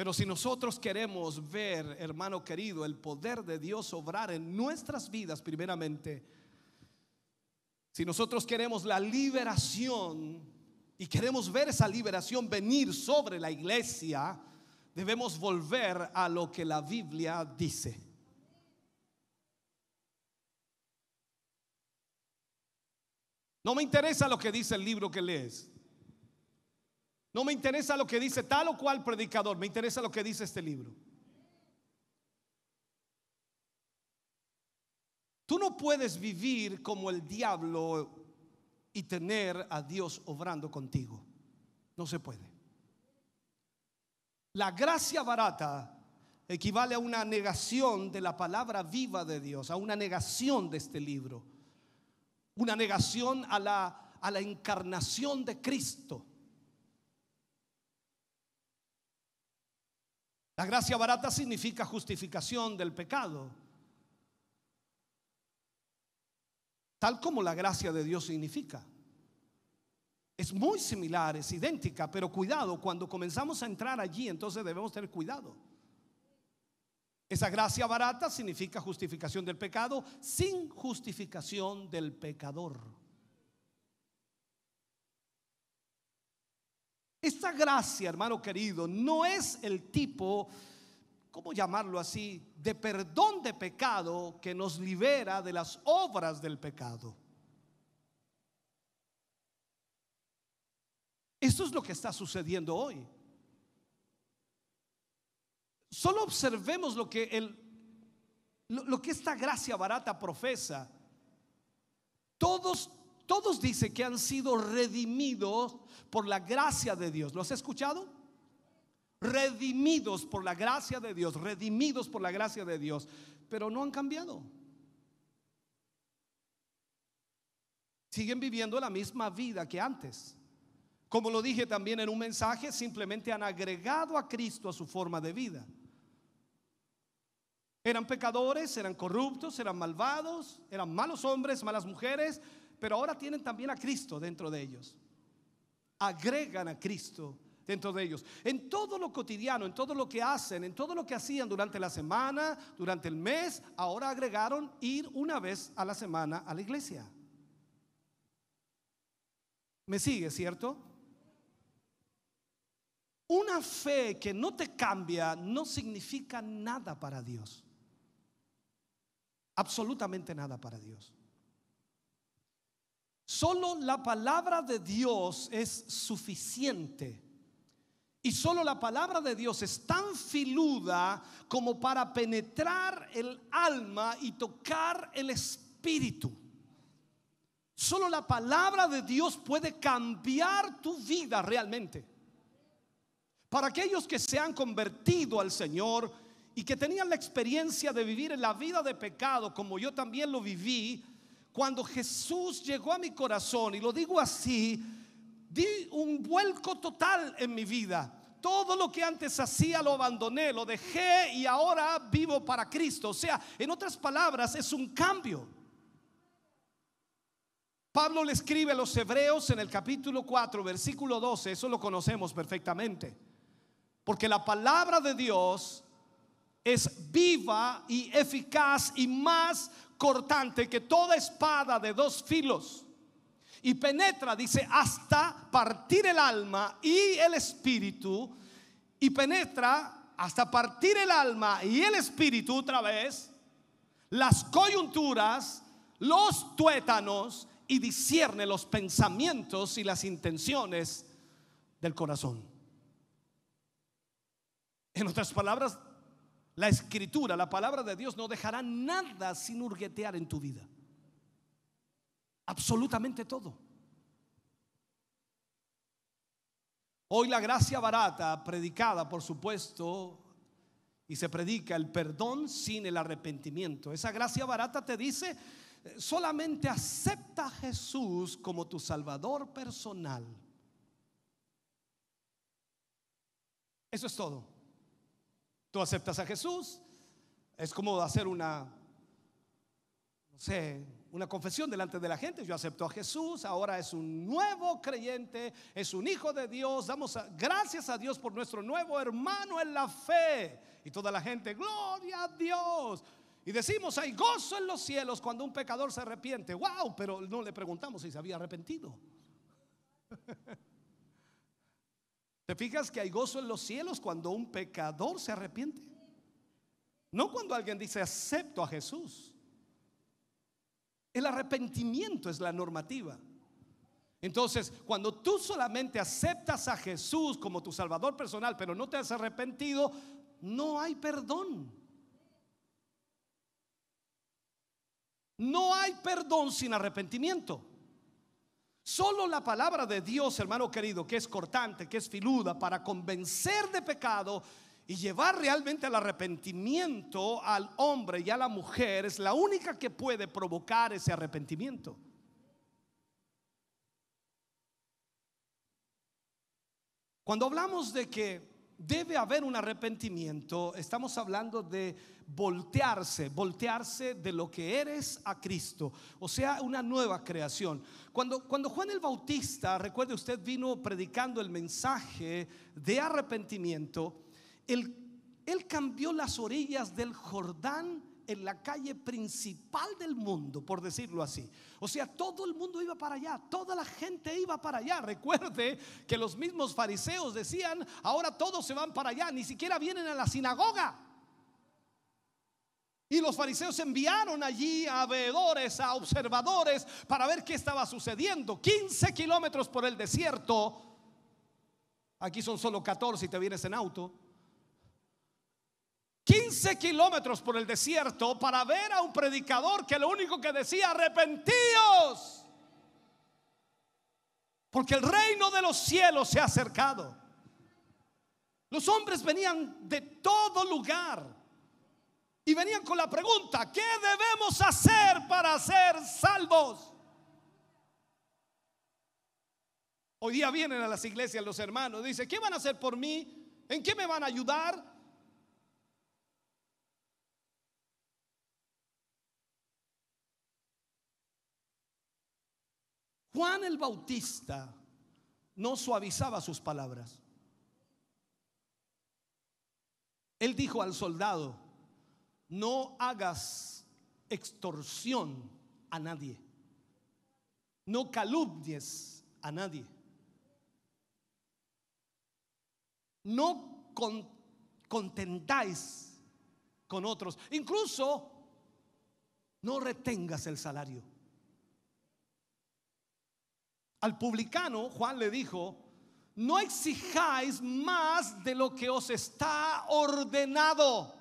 Speaker 1: Pero si nosotros queremos ver, hermano querido, el poder de Dios obrar en nuestras vidas primeramente, si nosotros queremos la liberación y queremos ver esa liberación venir sobre la iglesia, debemos volver a lo que la Biblia dice. No me interesa lo que dice el libro que lees. No me interesa lo que dice tal o cual predicador, me interesa lo que dice este libro. Tú no puedes vivir como el diablo y tener a Dios obrando contigo. No se puede. La gracia barata equivale a una negación de la palabra viva de Dios, a una negación de este libro, una negación a la, a la encarnación de Cristo. La gracia barata significa justificación del pecado. Tal como la gracia de Dios significa. Es muy similar, es idéntica, pero cuidado, cuando comenzamos a entrar allí, entonces debemos tener cuidado. Esa gracia barata significa justificación del pecado sin justificación del pecador. Esta gracia, hermano querido, no es el tipo, ¿cómo llamarlo así?, de perdón de pecado que nos libera de las obras del pecado. Esto es lo que está sucediendo hoy. Solo observemos lo que, el, lo, que esta gracia barata profesa. Todos, todos dicen que han sido redimidos por la gracia de Dios. ¿Lo has escuchado? Redimidos por la gracia de Dios, redimidos por la gracia de Dios, pero no han cambiado. Siguen viviendo la misma vida que antes. Como lo dije también en un mensaje, simplemente han agregado a Cristo a su forma de vida. Eran pecadores, eran corruptos, eran malvados, eran malos hombres, malas mujeres, pero ahora tienen también a Cristo dentro de ellos. Agregan a Cristo dentro de ellos. En todo lo cotidiano, en todo lo que hacen, en todo lo que hacían durante la semana, durante el mes, ahora agregaron ir una vez a la semana a la iglesia. ¿Me sigue, cierto? Una fe que no te cambia no significa nada para Dios. Absolutamente nada para Dios. Solo la palabra de Dios es suficiente. Y solo la palabra de Dios es tan filuda como para penetrar el alma y tocar el espíritu. Solo la palabra de Dios puede cambiar tu vida realmente. Para aquellos que se han convertido al Señor y que tenían la experiencia de vivir en la vida de pecado como yo también lo viví, cuando Jesús llegó a mi corazón, y lo digo así, di un vuelco total en mi vida. Todo lo que antes hacía lo abandoné, lo dejé y ahora vivo para Cristo. O sea, en otras palabras, es un cambio. Pablo le escribe a los hebreos en el capítulo 4, versículo 12, eso lo conocemos perfectamente. Porque la palabra de Dios es viva y eficaz y más cortante que toda espada de dos filos. Y penetra, dice, hasta partir el alma y el espíritu. Y penetra hasta partir el alma y el espíritu otra vez. Las coyunturas, los tuétanos y discierne los pensamientos y las intenciones del corazón. En otras palabras, la escritura, la palabra de Dios no dejará nada sin hurguetear en tu vida. Absolutamente todo. Hoy la gracia barata, predicada por supuesto, y se predica el perdón sin el arrepentimiento. Esa gracia barata te dice, solamente acepta a Jesús como tu Salvador personal. Eso es todo. Tú aceptas a Jesús, es como hacer una, no sé, una confesión delante de la gente. Yo acepto a Jesús, ahora es un nuevo creyente, es un hijo de Dios. Damos gracias a Dios por nuestro nuevo hermano en la fe. Y toda la gente, gloria a Dios. Y decimos, hay gozo en los cielos cuando un pecador se arrepiente. Wow, pero no le preguntamos si se había arrepentido. ¿Te fijas que hay gozo en los cielos cuando un pecador se arrepiente? No cuando alguien dice acepto a Jesús. El arrepentimiento es la normativa. Entonces, cuando tú solamente aceptas a Jesús como tu Salvador personal, pero no te has arrepentido, no hay perdón. No hay perdón sin arrepentimiento. Solo la palabra de Dios, hermano querido, que es cortante, que es filuda, para convencer de pecado y llevar realmente al arrepentimiento al hombre y a la mujer, es la única que puede provocar ese arrepentimiento. Cuando hablamos de que debe haber un arrepentimiento. Estamos hablando de voltearse, voltearse de lo que eres a Cristo, o sea, una nueva creación. Cuando, cuando Juan el Bautista, recuerde usted, vino predicando el mensaje de arrepentimiento, él, él cambió las orillas del Jordán en la calle principal del mundo, por decirlo así. O sea, todo el mundo iba para allá, toda la gente iba para allá. Recuerde que los mismos fariseos decían, ahora todos se van para allá, ni siquiera vienen a la sinagoga. Y los fariseos enviaron allí a veedores, a observadores, para ver qué estaba sucediendo. 15 kilómetros por el desierto. Aquí son solo 14 y te vienes en auto. 15 kilómetros por el desierto para ver a un predicador que lo único que decía, arrepentíos. Porque el reino de los cielos se ha acercado. Los hombres venían de todo lugar y venían con la pregunta, ¿qué debemos hacer para ser salvos? Hoy día vienen a las iglesias los hermanos, dice, ¿qué van a hacer por mí? ¿En qué me van a ayudar? Juan el Bautista no suavizaba sus palabras. Él dijo al soldado, no hagas extorsión a nadie, no calumnies a nadie, no contentáis con otros, incluso no retengas el salario. Al publicano Juan le dijo, no exijáis más de lo que os está ordenado.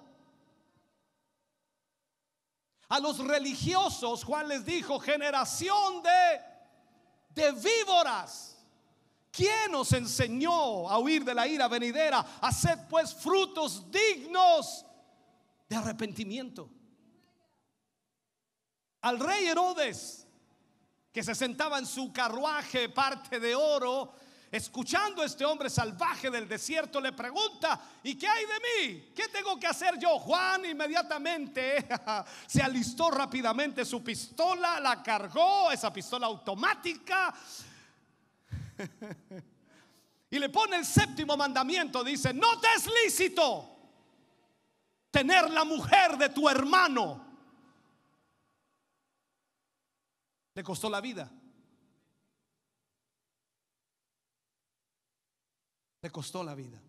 Speaker 1: A los religiosos Juan les dijo, generación de, de víboras. ¿Quién os enseñó a huir de la ira venidera? Haced pues frutos dignos de arrepentimiento. Al rey Herodes que se sentaba en su carruaje parte de oro, escuchando a este hombre salvaje del desierto, le pregunta, ¿y qué hay de mí? ¿Qué tengo que hacer yo? Juan inmediatamente se alistó rápidamente su pistola, la cargó, esa pistola automática, y le pone el séptimo mandamiento, dice, no te es lícito tener la mujer de tu hermano. Le costó la vida. Le costó la vida.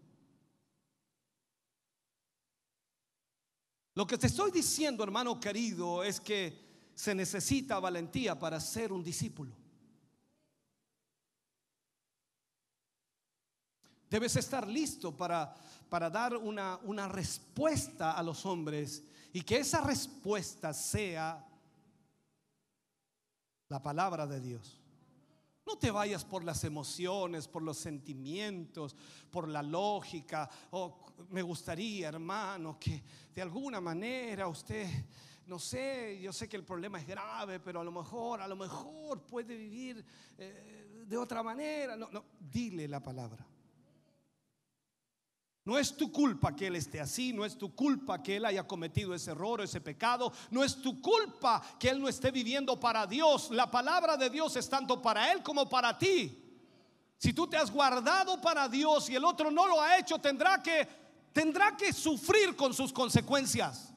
Speaker 1: Lo que te estoy diciendo, hermano querido, es que se necesita valentía para ser un discípulo. Debes estar listo para, para dar una, una respuesta a los hombres y que esa respuesta sea la palabra de Dios. No te vayas por las emociones, por los sentimientos, por la lógica. O me gustaría, hermano, que de alguna manera usted, no sé, yo sé que el problema es grave, pero a lo mejor, a lo mejor puede vivir eh, de otra manera. No, no, dile la palabra. No es tu culpa que él esté así, no es tu culpa que él haya cometido ese error, ese pecado, no es tu culpa que él no esté viviendo para Dios. La palabra de Dios es tanto para él como para ti. Si tú te has guardado para Dios y el otro no lo ha hecho, tendrá que tendrá que sufrir con sus consecuencias.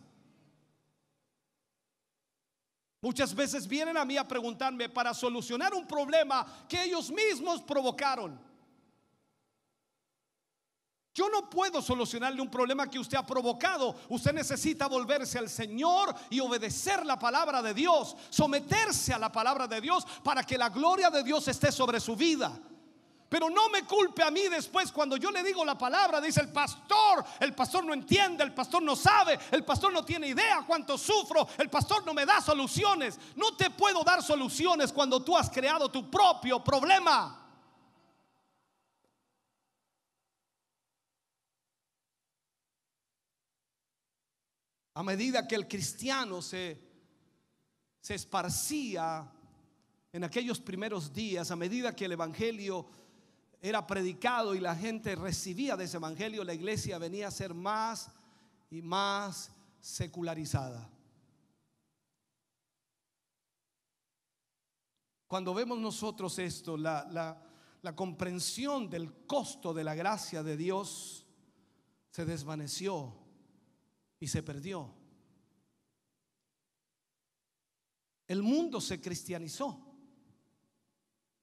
Speaker 1: Muchas veces vienen a mí a preguntarme para solucionar un problema que ellos mismos provocaron. Yo no puedo solucionarle un problema que usted ha provocado. Usted necesita volverse al Señor y obedecer la palabra de Dios, someterse a la palabra de Dios para que la gloria de Dios esté sobre su vida. Pero no me culpe a mí después cuando yo le digo la palabra, dice el pastor, el pastor no entiende, el pastor no sabe, el pastor no tiene idea cuánto sufro, el pastor no me da soluciones. No te puedo dar soluciones cuando tú has creado tu propio problema. A medida que el cristiano se, se esparcía en aquellos primeros días, a medida que el Evangelio era predicado y la gente recibía de ese evangelio, la iglesia venía a ser más y más secularizada. Cuando vemos nosotros esto, la, la comprensión del costo de la gracia de Dios se desvaneció y se perdió. El mundo se cristianizó.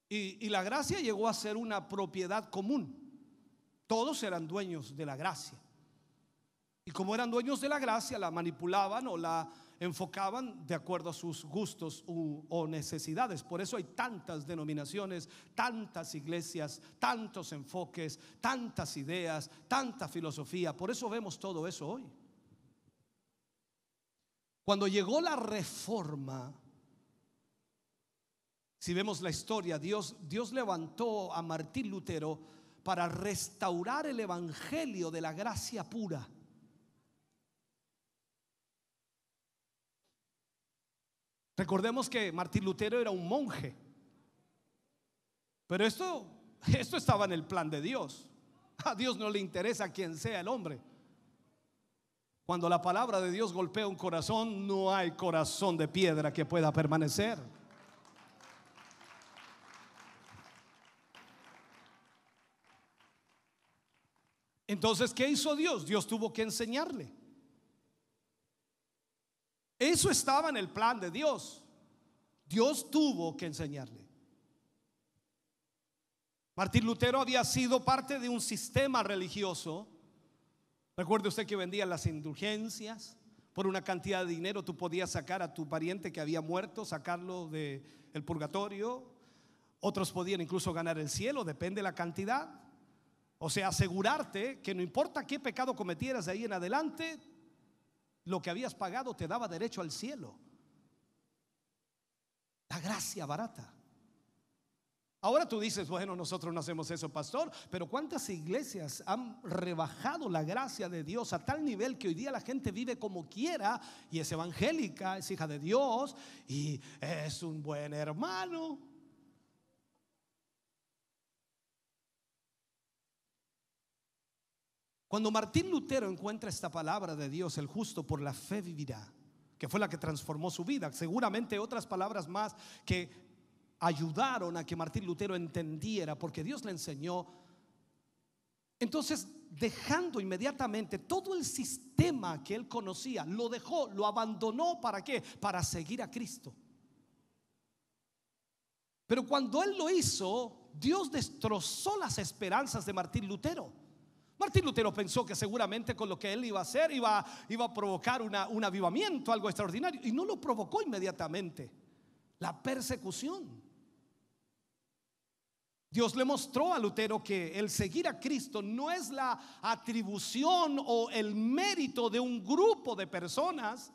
Speaker 1: Y, la gracia llegó a ser una propiedad común. Todos eran dueños de la gracia. Y como eran dueños de la gracia, la manipulaban o la enfocaban de acuerdo a sus gustos o necesidades. Por eso hay tantas denominaciones, tantas iglesias, tantos enfoques, tantas ideas, tanta filosofía. Por eso vemos todo eso hoy. Cuando llegó la reforma, si vemos la historia, Dios, Dios levantó a Martín Lutero para restaurar el evangelio de la gracia pura. Recordemos que Martín Lutero era un monje. Pero esto, esto estaba en el plan de Dios. A Dios no le interesa quién sea el hombre. Cuando la palabra de Dios golpea un corazón, no hay corazón de piedra que pueda permanecer. Entonces, ¿qué hizo Dios? Dios tuvo que enseñarle. Eso estaba en el plan de Dios. Dios tuvo que enseñarle. Martín Lutero había sido parte de un sistema religioso. Recuerde usted que vendía las indulgencias. Por una cantidad de dinero tú podías sacar a tu pariente que había muerto, sacarlo del el purgatorio. Otros podían incluso ganar el cielo, depende de la cantidad. O sea, asegurarte que no importa qué pecado cometieras de ahí en adelante, lo que habías pagado te daba derecho al cielo. La gracia barata. Ahora tú dices, bueno, nosotros no hacemos eso, pastor, pero ¿cuántas iglesias han rebajado la gracia de Dios a tal nivel que hoy día la gente vive como quiera y es evangélica, es hija de Dios y es un buen hermano? Cuando Martín Lutero encuentra esta palabra de Dios, el justo por la fe vivirá, que fue la que transformó su vida, seguramente otras palabras más que ayudaron a que Martín Lutero entendiera, porque Dios le enseñó. Entonces, dejando inmediatamente todo el sistema que él conocía, lo dejó, lo abandonó, ¿para qué? Para seguir a Cristo. Pero cuando él lo hizo, Dios destrozó las esperanzas de Martín Lutero. Martín Lutero pensó que seguramente con lo que él iba a hacer iba, iba a provocar un avivamiento, algo extraordinario, y no lo provocó inmediatamente. La persecución. Dios le mostró a Lutero que el seguir a Cristo no es la atribución o el mérito de un grupo de personas,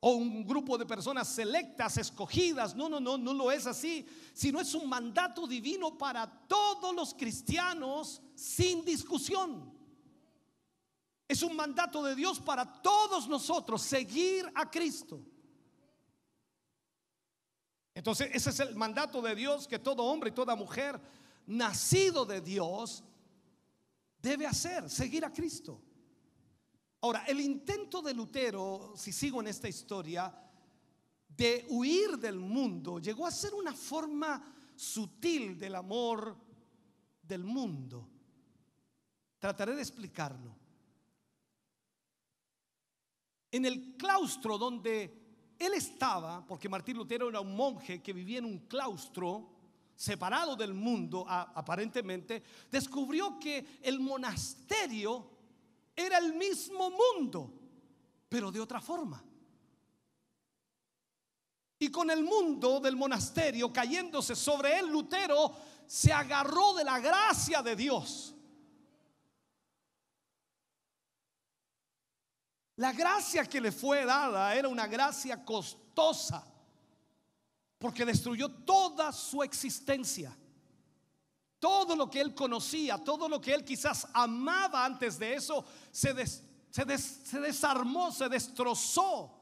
Speaker 1: o un grupo de personas selectas, escogidas. No, no, no, no lo es así, sino es un mandato divino para todos los cristianos sin discusión. Es un mandato de Dios para todos nosotros, seguir a Cristo. Entonces, ese es el mandato de Dios que todo hombre y toda mujer nacido de Dios debe hacer, seguir a Cristo. Ahora, el intento de Lutero, si sigo en esta historia, de huir del mundo, llegó a ser una forma sutil del amor del mundo. Trataré de explicarlo. En el claustro donde él estaba, porque Martín Lutero era un monje que vivía en un claustro separado del mundo aparentemente, descubrió que el monasterio era el mismo mundo, pero de otra forma. Y con el mundo del monasterio cayéndose sobre él, Lutero se agarró de la gracia de Dios. La gracia que le fue dada era una gracia costosa, porque destruyó toda su existencia. Todo lo que él conocía, todo lo que él quizás amaba antes de eso, se, desarmó, se destrozó.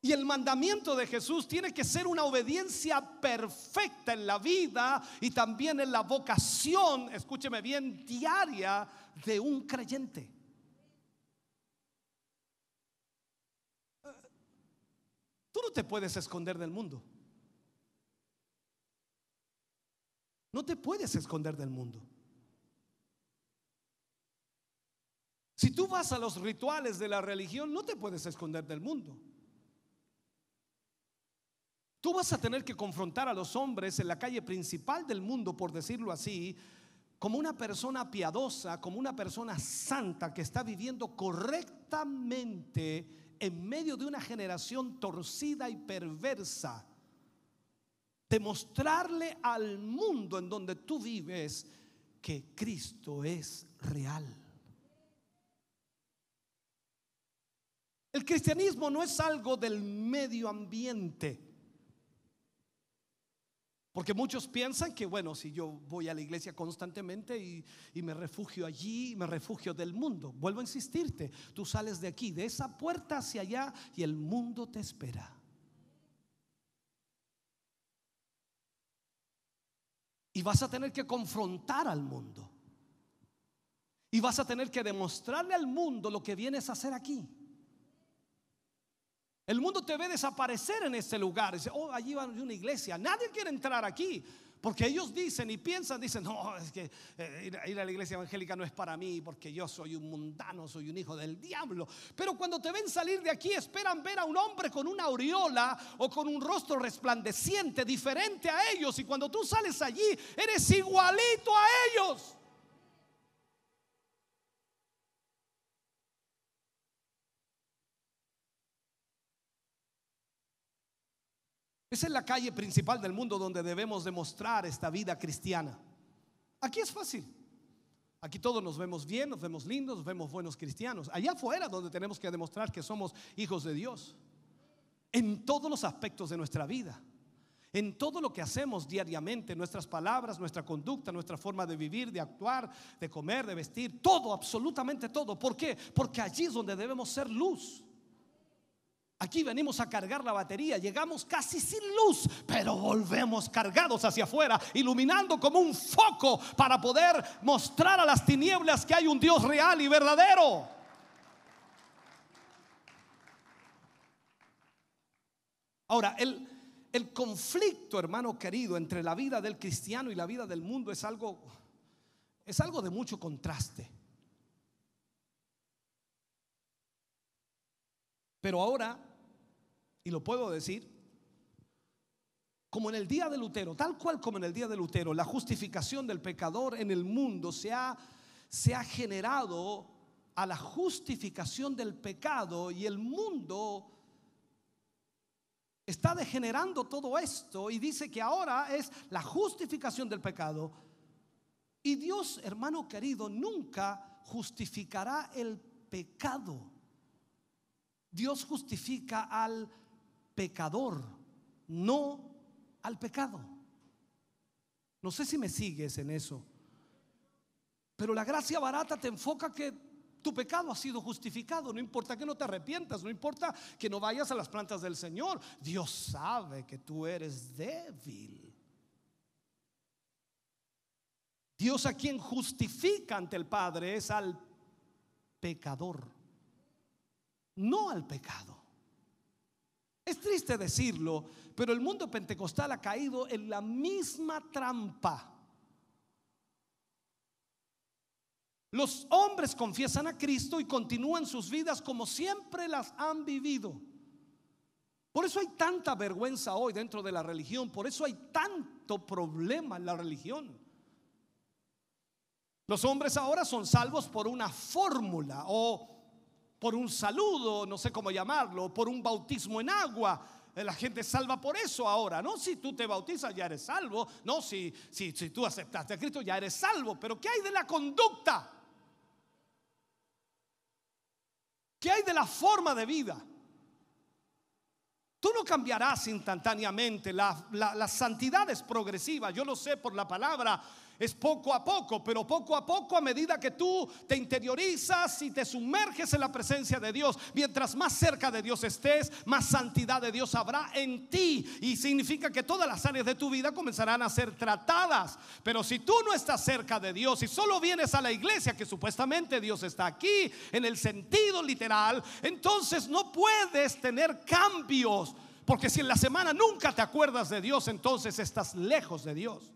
Speaker 1: Y el mandamiento de Jesús tiene que ser una obediencia perfecta en la vida y también en la vocación, escúcheme bien, diaria de un creyente. Tú no te puedes esconder del mundo. No te puedes esconder del mundo. Si tú vas a los rituales de la religión, no te puedes esconder del mundo. Tú vas a tener que confrontar a los hombres en la calle principal del mundo, por decirlo así, como una persona piadosa, como una persona santa que está viviendo correctamente en medio de una generación torcida y perversa. Demostrarle al mundo en donde tú vives que Cristo es real. El cristianismo no es algo del medio ambiente. Porque muchos piensan que, bueno, si yo voy a la iglesia constantemente y, me refugio allí, me refugio del mundo. Vuelvo a insistirte, tú sales de aquí, de esa puerta hacia allá y el mundo te espera. Y vas a tener que confrontar al mundo. Y vas a tener que demostrarle al mundo lo que vienes a hacer aquí. El mundo te ve desaparecer en ese lugar. Dice, oh, allí va una iglesia. Nadie quiere entrar aquí. Porque ellos dicen y piensan, dicen, no, es que eh, ir, a la iglesia evangélica no es para mí, porque yo soy un mundano, soy un hijo del diablo. Pero cuando te ven salir de aquí, esperan ver a un hombre con una aureola o con un rostro resplandeciente, diferente a ellos. Y cuando tú sales allí, eres igualito a ellos. Esa es la calle principal del mundo donde debemos demostrar esta vida cristiana. Aquí es fácil. Aquí todos nos vemos bien, nos vemos lindos, nos vemos buenos cristianos. Allá afuera donde tenemos que demostrar que somos hijos de Dios. En todos los aspectos de nuestra vida. En todo lo que hacemos diariamente, nuestras palabras, nuestra conducta, nuestra forma de vivir, de actuar, de comer, de vestir, todo, absolutamente todo. ¿Por qué? Porque allí es donde debemos ser luz. Aquí venimos a cargar la batería, llegamos casi sin luz, pero volvemos cargados hacia afuera, iluminando como un foco para poder mostrar a las tinieblas que hay un Dios real y verdadero. Ahora, el, el conflicto, hermano querido, entre la vida del cristiano y la vida del mundo es algo, es algo de mucho contraste. Pero ahora y lo puedo decir, como en el día de Lutero, tal cual como en el día de Lutero, la justificación del pecador en el mundo se ha, se ha generado a la justificación del pecado y el mundo está degenerando todo esto y dice que ahora es la justificación del pecado. Y Dios, hermano querido, nunca justificará el pecado. Dios justifica al pecador, no al pecado. No sé si me sigues en eso. Pero la gracia barata te enfoca que tu pecado ha sido justificado. No importa que no te arrepientas, no importa que no vayas a las plantas del Señor. Dios sabe que tú eres débil. Dios a quien justifica ante el Padre es al pecador, no al pecado. Es triste decirlo, pero el mundo pentecostal ha caído en la misma trampa. Los hombres confiesan a Cristo y continúan sus vidas como siempre las han vivido. Por eso hay tanta vergüenza hoy dentro de la religión, por eso hay tanto problema en la religión. Los hombres ahora son salvos por una fórmula o por un saludo, no sé cómo llamarlo, por un bautismo en agua. Eh, la gente salva por eso ahora, no si tú te bautizas ya eres salvo, no si, si, si tú aceptaste a Cristo ya eres salvo, pero ¿qué hay de la conducta? ¿Qué hay de la forma de vida? Tú no cambiarás instantáneamente, la, la, la santidad es progresiva, yo lo sé por la palabra es poco a poco, pero poco a poco a medida que tú te interiorizas y te sumerges en la presencia de Dios, mientras más cerca de Dios estés, más santidad de Dios habrá en ti. Y significa que todas las áreas de tu vida comenzarán a ser tratadas. Pero si tú no estás cerca de Dios y solo vienes a la iglesia, que supuestamente Dios está aquí en el sentido literal, entonces no puedes tener cambios. Porque si en la semana nunca te acuerdas de Dios, entonces estás lejos de Dios.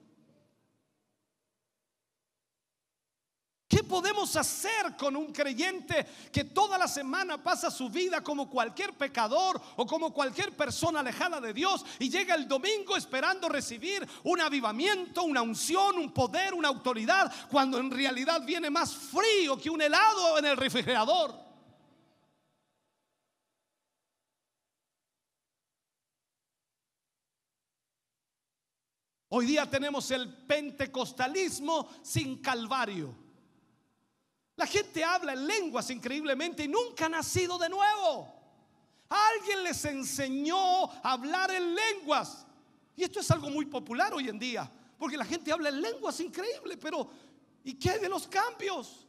Speaker 1: ¿Qué podemos hacer con un creyente que toda la semana pasa su vida como cualquier pecador o como cualquier persona alejada de Dios y llega el domingo esperando recibir un avivamiento, una unción, un poder, una autoridad, cuando en realidad viene más frío que un helado en el refrigerador? Hoy día tenemos el pentecostalismo sin calvario. La gente habla en lenguas increíblemente y nunca ha nacido de nuevo. Alguien les enseñó a hablar en lenguas. Y esto es algo muy popular hoy en día, porque la gente habla en lenguas increíble, pero ¿y qué de los cambios?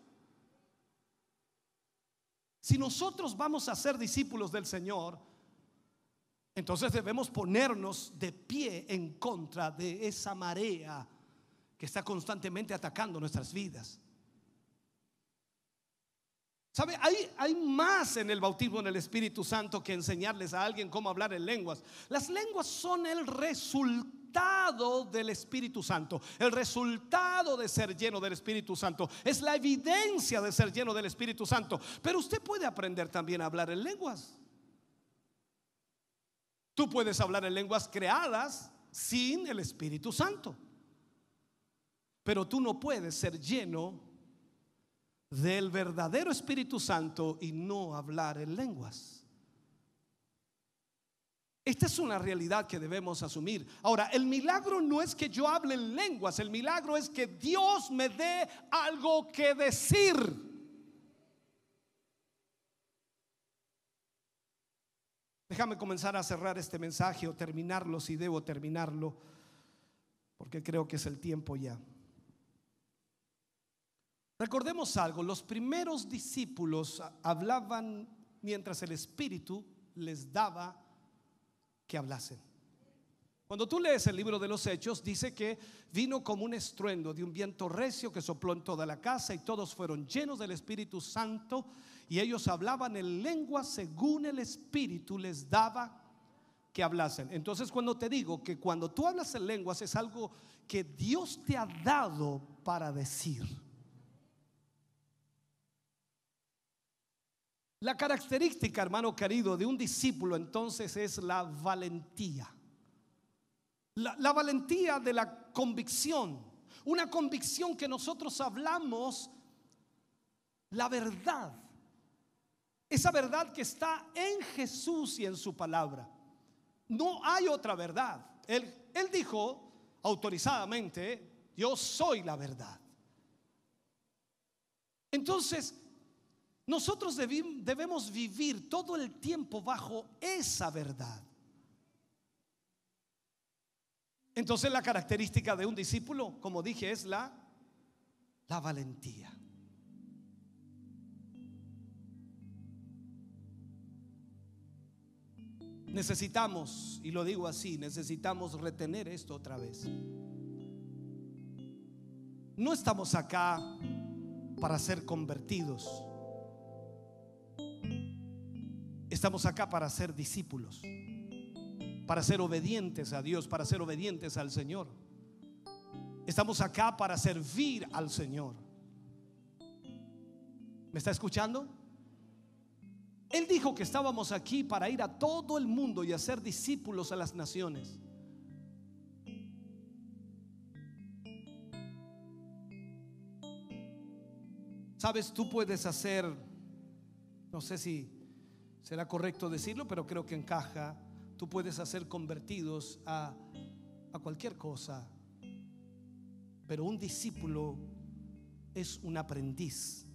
Speaker 1: Si nosotros vamos a ser discípulos del Señor, entonces debemos ponernos de pie en contra de esa marea que está constantemente atacando nuestras vidas. ¿Sabe? Hay, hay, más en el bautismo en el Espíritu Santo que enseñarles a alguien cómo hablar en lenguas. Las lenguas son el resultado del Espíritu Santo, el resultado de ser lleno del Espíritu Santo. Es la evidencia de ser lleno del Espíritu Santo. Pero usted puede aprender también a hablar en lenguas. Tú puedes hablar en lenguas creadas sin el Espíritu Santo. Pero tú no puedes ser lleno del verdadero Espíritu Santo y no hablar en lenguas. Esta es una realidad que debemos asumir. Ahora, el milagro no es que yo hable en lenguas, el milagro es que Dios me dé algo que decir. Déjame comenzar a cerrar este mensaje o terminarlo si debo terminarlo, porque creo que es el tiempo ya. Recordemos algo, los primeros discípulos hablaban mientras el Espíritu les daba que hablasen. Cuando tú lees el libro de los Hechos, dice que vino como un estruendo de un viento recio que sopló en toda la casa y todos fueron llenos del Espíritu Santo y ellos hablaban en lengua según el Espíritu les daba que hablasen. Entonces cuando te digo que cuando tú hablas en lenguas es algo que Dios te ha dado para decir. La característica, hermano querido, de un discípulo entonces es la valentía. La, valentía de la convicción. Una convicción que nosotros hablamos la verdad. Esa verdad que está en Jesús y en su palabra. No hay otra verdad. Él, él dijo autorizadamente, yo soy la verdad. Entonces, nosotros debemos vivir todo el tiempo bajo esa verdad. Entonces la característica de un discípulo, como dije, es la, la valentía. Necesitamos, y lo digo así, necesitamos retener esto otra vez. No estamos acá para ser convertidos. Estamos acá para ser discípulos, para ser obedientes a Dios, para ser obedientes al Señor. Estamos acá para servir al Señor. ¿Me está escuchando? Él dijo que estábamos aquí para ir a todo el mundo y hacer discípulos a las naciones. Sabes, tú puedes hacer, no sé si será correcto decirlo, pero creo que encaja. Tú puedes hacer convertidos a, a cualquier cosa, pero un discípulo es un aprendiz,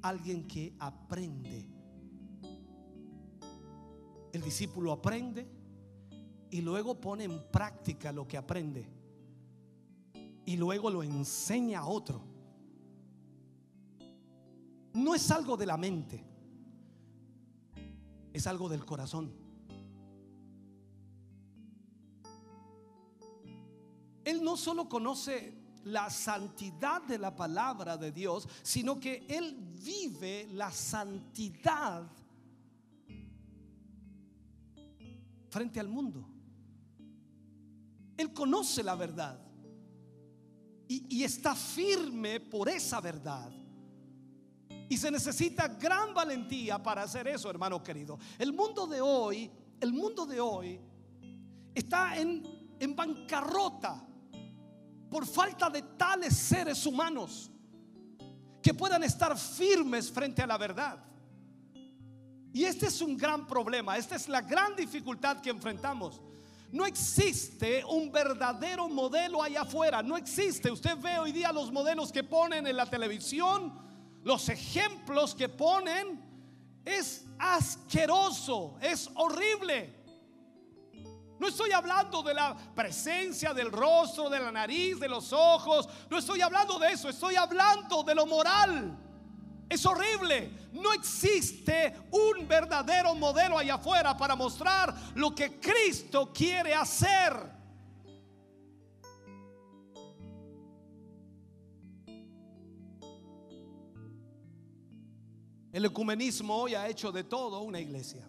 Speaker 1: alguien que aprende. El discípulo aprende y luego pone en práctica lo que aprende. y luego lo enseña a otro. No es algo de la mente, es algo del corazón. Él no solo conoce la santidad de la palabra de Dios, sino que Él vive la santidad frente al mundo. Él conoce la verdad y, está firme por esa verdad. Y se necesita gran valentía para hacer eso, hermano querido. El mundo de hoy, el mundo de hoy está en, en bancarrota por falta de tales seres humanos que puedan estar firmes frente a la verdad. Y este es un gran problema, esta es la gran dificultad que enfrentamos. No existe un verdadero modelo allá afuera, no existe. Usted ve hoy día los modelos que ponen en la televisión, los ejemplos que ponen, es asqueroso, es horrible. No estoy hablando de la presencia del rostro, de la nariz, de los ojos. No estoy hablando de eso. Estoy hablando de lo moral. Es horrible. No existe un verdadero modelo allá afuera para mostrar lo que Cristo quiere hacer. El ecumenismo hoy ha hecho de todo una iglesia.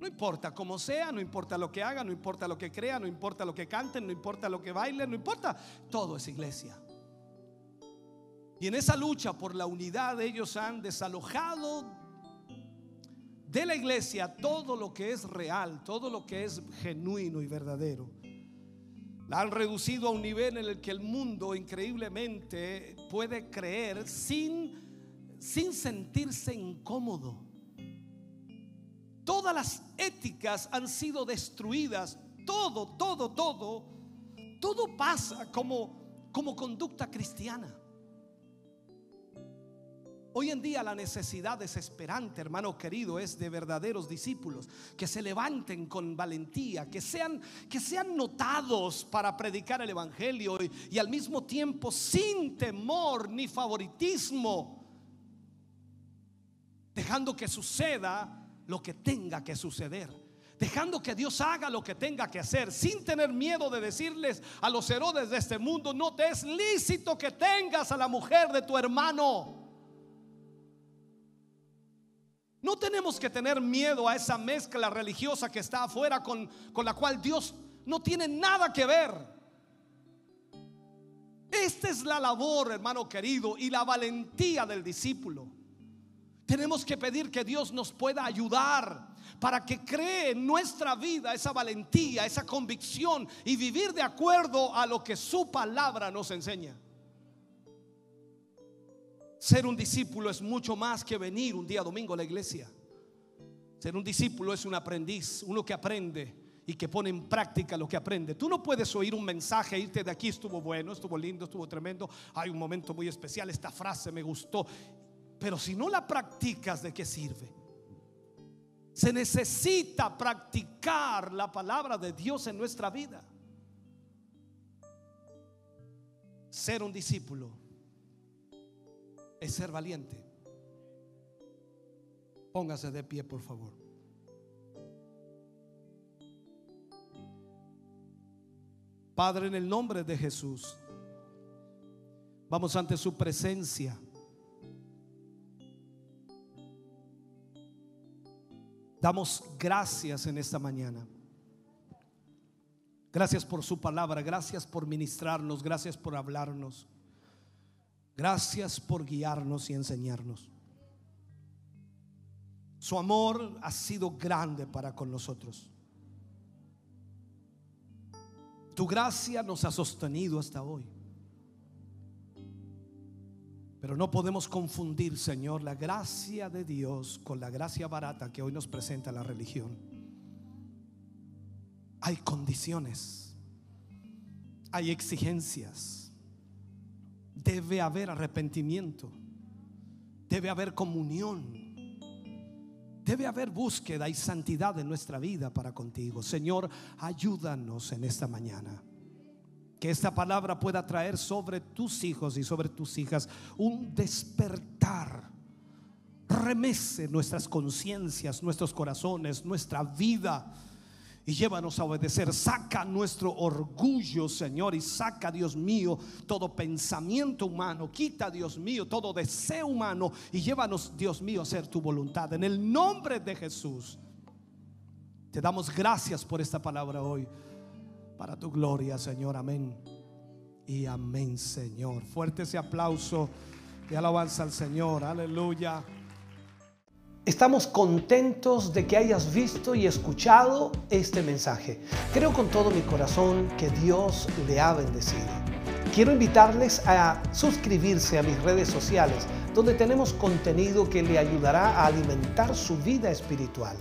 Speaker 1: No importa cómo sea, no importa lo que haga, no importa lo que crea, no importa lo que canten, no importa lo que bailen, no importa. Todo es iglesia. Y en esa lucha por la unidad ellos han desalojado de la iglesia todo lo que es real, todo lo que es genuino y verdadero. La han reducido a un nivel en el que el mundo increíblemente puede creer sin, sin sentirse incómodo. Todas las éticas han sido destruidas. Todo, todo, todo. Todo pasa como, como conducta cristiana. Hoy en día la necesidad desesperante, hermano querido, es de verdaderos discípulos que se levanten con valentía, que sean, que sean notados para predicar el Evangelio y, y al mismo tiempo sin temor ni favoritismo, dejando que suceda lo que tenga que suceder. Dejando que Dios haga lo que tenga que hacer, sin tener miedo de decirles a los Herodes de este mundo, no te es lícito que tengas a la mujer de tu hermano. No tenemos que tener miedo a esa mezcla religiosa que está afuera con, con la cual Dios no tiene nada que ver. Esta es la labor, hermano querido, y la valentía del discípulo. Tenemos que pedir que Dios nos pueda ayudar para que cree en nuestra vida esa valentía, esa convicción y vivir de acuerdo a lo que su palabra nos enseña. Ser un discípulo es mucho más que venir un día domingo a la iglesia. Ser un discípulo es un aprendiz, uno que aprende y que pone en práctica lo que aprende. Tú no puedes oír un mensaje, irte de aquí, estuvo bueno, estuvo lindo, estuvo tremendo, hay un momento muy especial, esta frase me gustó pero si no la practicas, ¿de qué sirve? Se necesita practicar la palabra de Dios en nuestra vida. Ser un discípulo es ser valiente. Póngase de pie, por favor. Padre, en el nombre de Jesús, vamos ante su presencia. Damos gracias en esta mañana. Gracias por su palabra, gracias por ministrarnos, gracias por hablarnos. Gracias por guiarnos y enseñarnos. Su amor ha sido grande para con nosotros. Tu gracia nos ha sostenido hasta hoy. Pero no podemos confundir, Señor, la gracia de Dios con la gracia barata que hoy nos presenta la religión. Hay condiciones, hay exigencias, debe haber arrepentimiento, debe haber comunión, debe haber búsqueda y santidad en nuestra vida para contigo. Señor, ayúdanos en esta mañana Que esta palabra pueda traer sobre tus hijos y sobre tus hijas un despertar. Remece nuestras conciencias, nuestros corazones, nuestra vida y llévanos a obedecer. Saca nuestro orgullo, Señor, y saca, Dios mío, todo pensamiento humano. Quita, Dios mío, todo deseo humano y llévanos, Dios mío, a hacer tu voluntad. En el nombre de Jesús, te damos gracias por esta palabra hoy. Para tu gloria, Señor. Amén. Y amén, Señor. Fuerte ese aplauso y alabanza al Señor. Aleluya.
Speaker 2: Estamos contentos de que hayas visto y escuchado este mensaje. Creo con todo mi corazón que Dios le ha bendecido. Quiero invitarles a suscribirse a mis redes sociales, donde tenemos contenido que le ayudará a alimentar su vida espiritual.